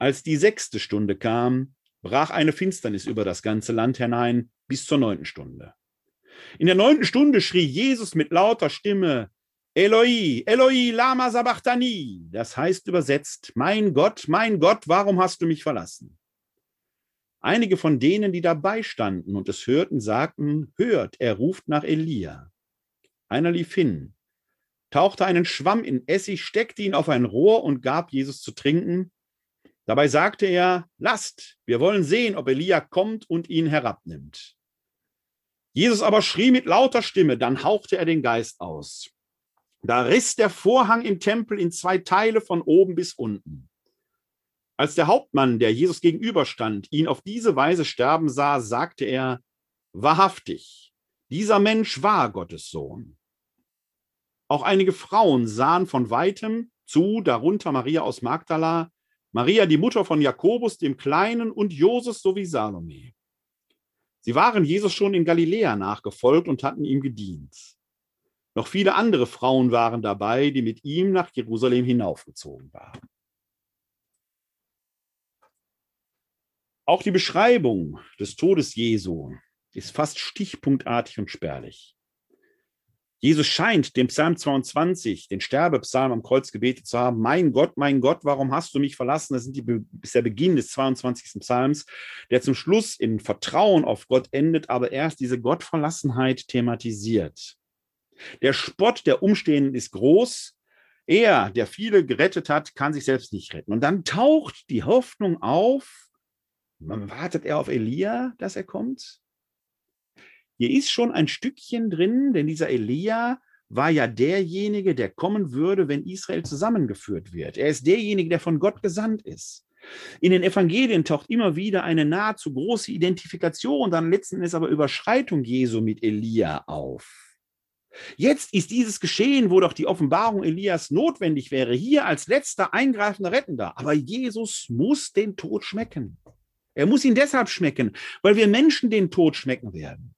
Als die sechste Stunde kam, brach eine Finsternis über das ganze Land hinein bis zur neunten Stunde. In der neunten Stunde schrie Jesus mit lauter Stimme, Eloi, Eloi, lama sabachthani. Das heißt übersetzt, mein Gott, mein Gott, warum hast du mich verlassen? Einige von denen, die dabei standen und es hörten, sagten, hört, er ruft nach Elia. Einer lief hin, tauchte einen Schwamm in Essig, steckte ihn auf ein Rohr und gab Jesus zu trinken. Dabei sagte er, lasst, wir wollen sehen, ob Elia kommt und ihn herabnimmt. Jesus aber schrie mit lauter Stimme, dann hauchte er den Geist aus. Da riss der Vorhang im Tempel in zwei Teile von oben bis unten. Als der Hauptmann, der Jesus gegenüberstand, ihn auf diese Weise sterben sah, sagte er, wahrhaftig, dieser Mensch war Gottes Sohn. Auch einige Frauen sahen von weitem zu, darunter Maria aus Magdala, Maria, die Mutter von Jakobus, dem Kleinen, und Joses sowie Salome. Sie waren Jesus schon in Galiläa nachgefolgt und hatten ihm gedient. Noch viele andere Frauen waren dabei, die mit ihm nach Jerusalem hinaufgezogen waren. Auch die Beschreibung des Todes Jesu ist fast stichpunktartig und spärlich. Jesus scheint dem Psalm 22, den Sterbepsalm am Kreuz gebetet zu haben. Mein Gott, mein Gott, warum hast du mich verlassen? Das die, ist der Beginn des 22. Psalms, der zum Schluss in Vertrauen auf Gott endet, aber erst diese Gottverlassenheit thematisiert. Der Spott der Umstehenden ist groß. Er, der viele gerettet hat, kann sich selbst nicht retten. Und dann taucht die Hoffnung auf. Man wartet er auf Elia, dass er kommt. Hier ist schon ein Stückchen drin, denn dieser Elia war ja derjenige, der kommen würde, wenn Israel zusammengeführt wird. Er ist derjenige, der von Gott gesandt ist. In den Evangelien taucht immer wieder eine nahezu große Identifikation, dann letzten Endes aber Überschreitung Jesu mit Elia auf. Jetzt ist dieses Geschehen, wo doch die Offenbarung Elias notwendig wäre, hier als letzter eingreifender Rettender. Aber Jesus muss den Tod schmecken. Er muss ihn deshalb schmecken, weil wir Menschen den Tod schmecken werden.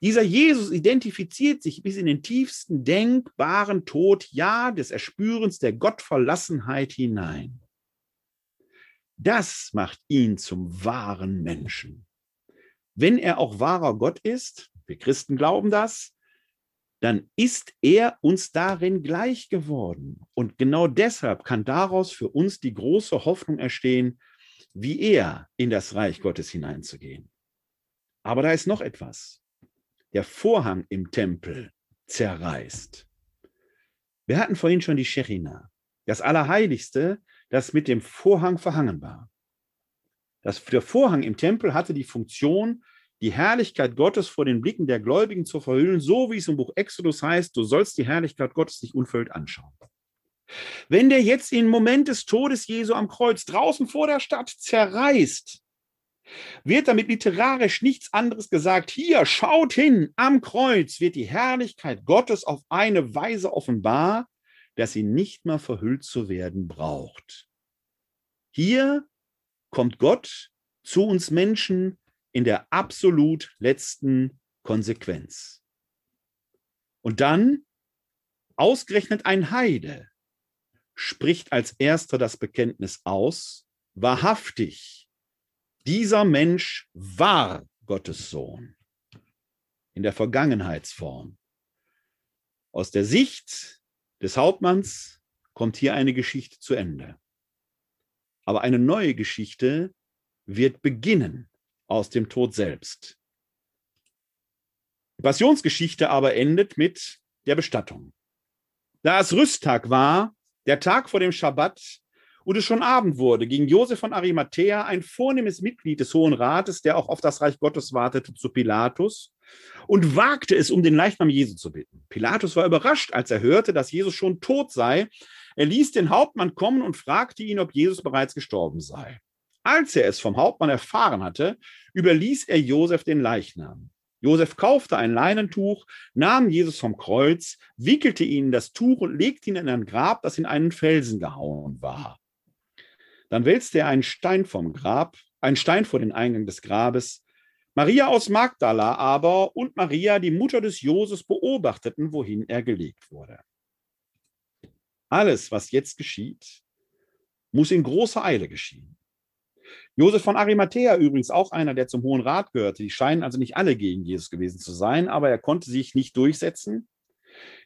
Dieser Jesus identifiziert sich bis in den tiefsten denkbaren Tod, ja, des Erspürens der Gottverlassenheit hinein. Das macht ihn zum wahren Menschen. Wenn er auch wahrer Gott ist, wir Christen glauben das, dann ist er uns darin gleich geworden. Und genau deshalb kann daraus für uns die große Hoffnung erstehen, wie er in das Reich Gottes hineinzugehen. Aber da ist noch etwas der Vorhang im Tempel zerreißt. Wir hatten vorhin schon die Scherina, das Allerheiligste, das mit dem Vorhang verhangen war. Das, der Vorhang im Tempel hatte die Funktion, die Herrlichkeit Gottes vor den Blicken der Gläubigen zu verhüllen, so wie es im Buch Exodus heißt, du sollst die Herrlichkeit Gottes nicht unverhüllt anschauen. Wenn der jetzt im Moment des Todes Jesu am Kreuz draußen vor der Stadt zerreißt, wird damit literarisch nichts anderes gesagt. Hier, schaut hin, am Kreuz wird die Herrlichkeit Gottes auf eine Weise offenbar, dass sie nicht mehr verhüllt zu werden braucht. Hier kommt Gott zu uns Menschen in der absolut letzten Konsequenz. Und dann, ausgerechnet ein Heide, spricht als erster das Bekenntnis aus, wahrhaftig, dieser Mensch war Gottes Sohn in der Vergangenheitsform. Aus der Sicht des Hauptmanns kommt hier eine Geschichte zu Ende. Aber eine neue Geschichte wird beginnen aus dem Tod selbst. Die Passionsgeschichte aber endet mit der Bestattung. Da es Rüsttag war, der Tag vor dem Schabbat, und es schon Abend wurde, ging Josef von Arimathea, ein vornehmes Mitglied des Hohen Rates, der auch auf das Reich Gottes wartete, zu Pilatus und wagte es, um den Leichnam Jesu zu bitten. Pilatus war überrascht, als er hörte, dass Jesus schon tot sei. Er ließ den Hauptmann kommen und fragte ihn, ob Jesus bereits gestorben sei. Als er es vom Hauptmann erfahren hatte, überließ er Josef den Leichnam. Josef kaufte ein Leinentuch, nahm Jesus vom Kreuz, wickelte ihn in das Tuch und legte ihn in ein Grab, das in einen Felsen gehauen war. Dann wälzte er einen Stein vom Grab, einen Stein vor den Eingang des Grabes. Maria aus Magdala aber und Maria, die Mutter des Joses, beobachteten, wohin er gelegt wurde. Alles, was jetzt geschieht, muss in großer Eile geschehen. Josef von Arimathea übrigens auch einer, der zum Hohen Rat gehörte. Die scheinen also nicht alle gegen Jesus gewesen zu sein, aber er konnte sich nicht durchsetzen.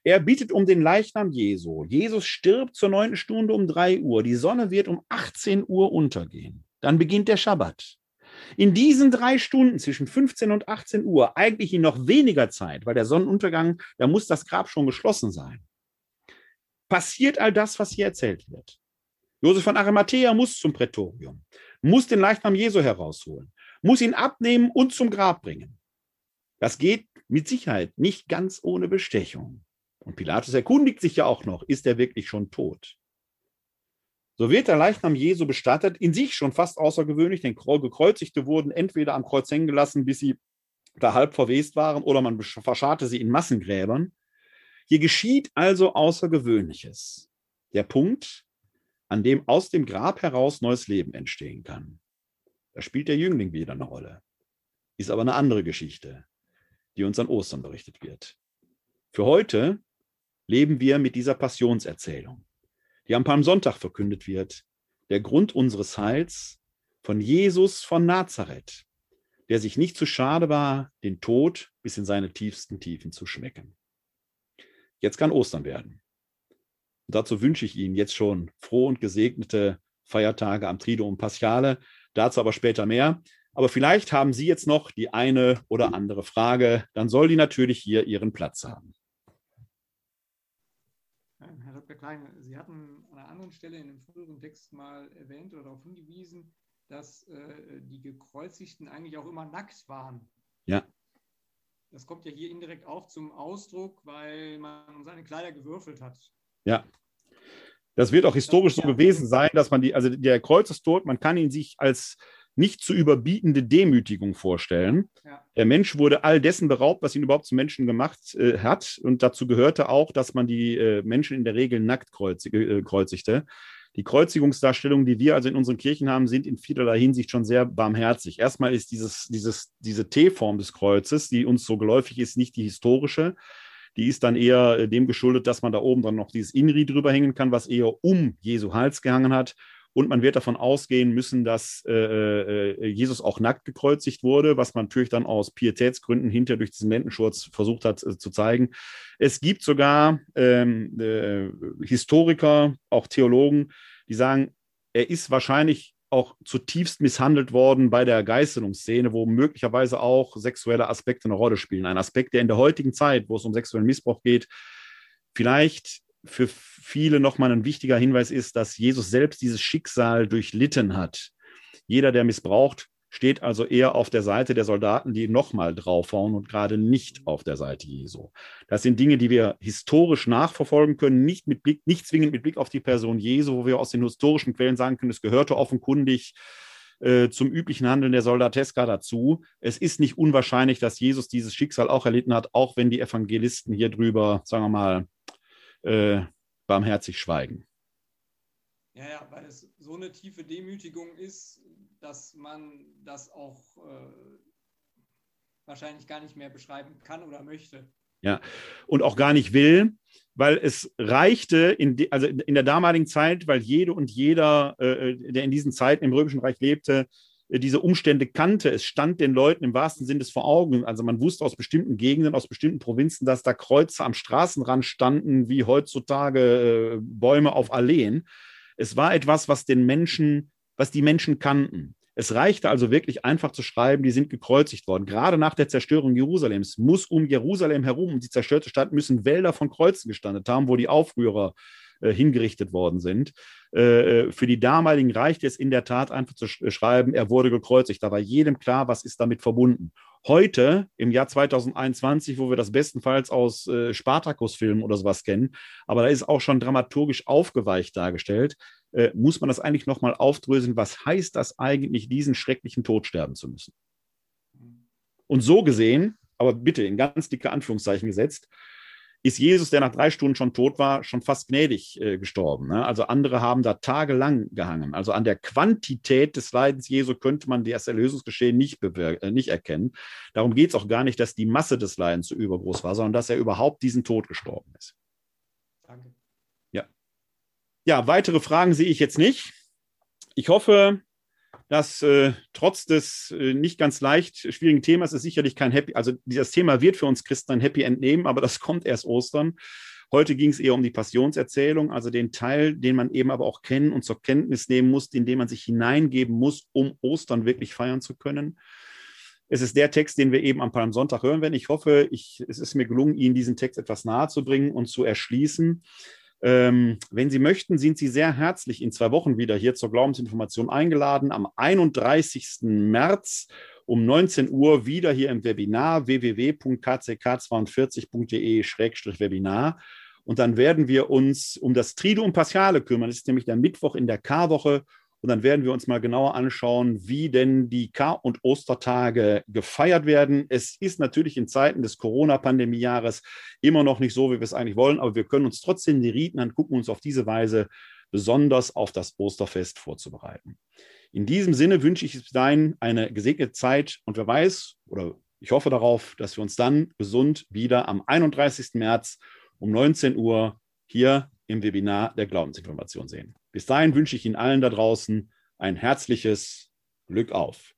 Er bittet um den Leichnam Jesu. Jesus stirbt zur neunten Stunde um drei Uhr. Die Sonne wird um 18 Uhr untergehen. Dann beginnt der Schabbat. In diesen drei Stunden zwischen 15 und 18 Uhr, eigentlich in noch weniger Zeit, weil der Sonnenuntergang, da muss das Grab schon geschlossen sein, passiert all das, was hier erzählt wird. Josef von Arimathea muss zum Prätorium, muss den Leichnam Jesu herausholen, muss ihn abnehmen und zum Grab bringen. Das geht mit Sicherheit nicht ganz ohne Bestechung. Und Pilatus erkundigt sich ja auch noch, ist er wirklich schon tot? So wird der Leichnam Jesu bestattet, in sich schon fast außergewöhnlich, denn Gekreuzigte wurden entweder am Kreuz hängen gelassen, bis sie da halb verwest waren, oder man verscharrte sie in Massengräbern. Hier geschieht also Außergewöhnliches. Der Punkt, an dem aus dem Grab heraus neues Leben entstehen kann. Da spielt der Jüngling wieder eine Rolle. Ist aber eine andere Geschichte die uns an Ostern berichtet wird. Für heute leben wir mit dieser Passionserzählung, die am Palmsonntag verkündet wird, der Grund unseres Heils von Jesus von Nazareth, der sich nicht zu schade war, den Tod bis in seine tiefsten Tiefen zu schmecken. Jetzt kann Ostern werden. Und dazu wünsche ich Ihnen jetzt schon frohe und gesegnete Feiertage am Triduum Paschale. Dazu aber später mehr. Aber vielleicht haben Sie jetzt noch die eine oder andere Frage. Dann soll die natürlich hier ihren Platz haben. Herr Dr. Klein, Sie hatten an einer anderen Stelle in einem früheren Text mal erwähnt oder darauf hingewiesen, dass äh, die Gekreuzigten eigentlich auch immer nackt waren. Ja. Das kommt ja hier indirekt auch zum Ausdruck, weil man seine Kleider gewürfelt hat. Ja. Das wird auch historisch so gewesen sein, dass man die, also der Kreuzestod, man kann ihn sich als nicht zu überbietende Demütigung vorstellen. Ja. Der Mensch wurde all dessen beraubt, was ihn überhaupt zum Menschen gemacht äh, hat. Und dazu gehörte auch, dass man die äh, Menschen in der Regel nackt äh, kreuzigte. Die Kreuzigungsdarstellungen, die wir also in unseren Kirchen haben, sind in vielerlei Hinsicht schon sehr barmherzig. Erstmal ist dieses, dieses, diese T-Form des Kreuzes, die uns so geläufig ist, nicht die historische. Die ist dann eher äh, dem geschuldet, dass man da oben dann noch dieses Inri drüber hängen kann, was eher um Jesu Hals gehangen hat. Und man wird davon ausgehen müssen, dass äh, äh, Jesus auch nackt gekreuzigt wurde, was man natürlich dann aus Pietätsgründen hinter durch diesen Lendenschurz versucht hat äh, zu zeigen. Es gibt sogar ähm, äh, Historiker, auch Theologen, die sagen, er ist wahrscheinlich auch zutiefst misshandelt worden bei der Geißelungsszene, wo möglicherweise auch sexuelle Aspekte eine Rolle spielen. Ein Aspekt, der in der heutigen Zeit, wo es um sexuellen Missbrauch geht, vielleicht für viele nochmal ein wichtiger Hinweis ist, dass Jesus selbst dieses Schicksal durchlitten hat. Jeder, der missbraucht, steht also eher auf der Seite der Soldaten, die nochmal draufhauen und gerade nicht auf der Seite Jesu. Das sind Dinge, die wir historisch nachverfolgen können, nicht, mit Blick, nicht zwingend mit Blick auf die Person Jesu, wo wir aus den historischen Quellen sagen können, es gehörte offenkundig äh, zum üblichen Handeln der Soldateska dazu. Es ist nicht unwahrscheinlich, dass Jesus dieses Schicksal auch erlitten hat, auch wenn die Evangelisten hier drüber, sagen wir mal, äh, barmherzig schweigen. Ja, ja, weil es so eine tiefe Demütigung ist, dass man das auch äh, wahrscheinlich gar nicht mehr beschreiben kann oder möchte. Ja, und auch gar nicht will, weil es reichte, in de, also in der damaligen Zeit, weil jede und jeder, äh, der in diesen Zeiten im Römischen Reich lebte, äh, diese Umstände kannte. Es stand den Leuten im wahrsten Sinne des vor Augen. Also man wusste aus bestimmten Gegenden, aus bestimmten Provinzen, dass da Kreuze am Straßenrand standen, wie heutzutage äh, Bäume auf Alleen. Es war etwas, was den Menschen, was die Menschen kannten. Es reichte also wirklich einfach zu schreiben, die sind gekreuzigt worden. Gerade nach der Zerstörung Jerusalems muss um Jerusalem herum, um die zerstörte Stadt, müssen Wälder von Kreuzen gestanden haben, wo die Aufrührer äh, hingerichtet worden sind. Äh, äh, für die damaligen reichte es in der Tat einfach zu schreiben, er wurde gekreuzigt. Da war jedem klar, was ist damit verbunden. Heute, im Jahr 2021, wo wir das bestenfalls aus äh, Spartakus-Filmen oder sowas kennen, aber da ist auch schon dramaturgisch aufgeweicht dargestellt, äh, muss man das eigentlich nochmal aufdröseln, was heißt das eigentlich, diesen schrecklichen Tod sterben zu müssen? Und so gesehen, aber bitte in ganz dicke Anführungszeichen gesetzt, ist Jesus, der nach drei Stunden schon tot war, schon fast gnädig äh, gestorben. Ne? Also andere haben da tagelang gehangen. Also an der Quantität des Leidens Jesu könnte man das Erlösungsgeschehen nicht, äh, nicht erkennen. Darum geht es auch gar nicht, dass die Masse des Leidens so übergroß war, sondern dass er überhaupt diesen Tod gestorben ist. Danke. Ja. Ja, weitere Fragen sehe ich jetzt nicht. Ich hoffe, dass äh, trotz des äh, nicht ganz leicht schwierigen Themas ist sicherlich kein Happy, also dieses Thema wird für uns Christen ein Happy End nehmen, aber das kommt erst Ostern. Heute ging es eher um die Passionserzählung, also den Teil, den man eben aber auch kennen und zur Kenntnis nehmen muss, in den man sich hineingeben muss, um Ostern wirklich feiern zu können. Es ist der Text, den wir eben am Palmsonntag hören werden. Ich hoffe, ich, es ist mir gelungen, Ihnen diesen Text etwas nahe zu bringen und zu erschließen. Ähm, wenn Sie möchten, sind Sie sehr herzlich in zwei Wochen wieder hier zur Glaubensinformation eingeladen. Am 31. März um 19 Uhr wieder hier im Webinar www.kck42.de-webinar. Und dann werden wir uns um das Triduum Paschale kümmern. Das ist nämlich der Mittwoch in der Karwoche. Und dann werden wir uns mal genauer anschauen, wie denn die Kar- und Ostertage gefeiert werden. Es ist natürlich in Zeiten des Corona-Pandemie-Jahres immer noch nicht so, wie wir es eigentlich wollen, aber wir können uns trotzdem die Riten angucken, uns auf diese Weise besonders auf das Osterfest vorzubereiten. In diesem Sinne wünsche ich bis dahin eine gesegnete Zeit und wer weiß, oder ich hoffe darauf, dass wir uns dann gesund wieder am 31. März um 19 Uhr hier im Webinar der Glaubensinformation sehen. Bis dahin wünsche ich Ihnen allen da draußen ein herzliches Glück auf.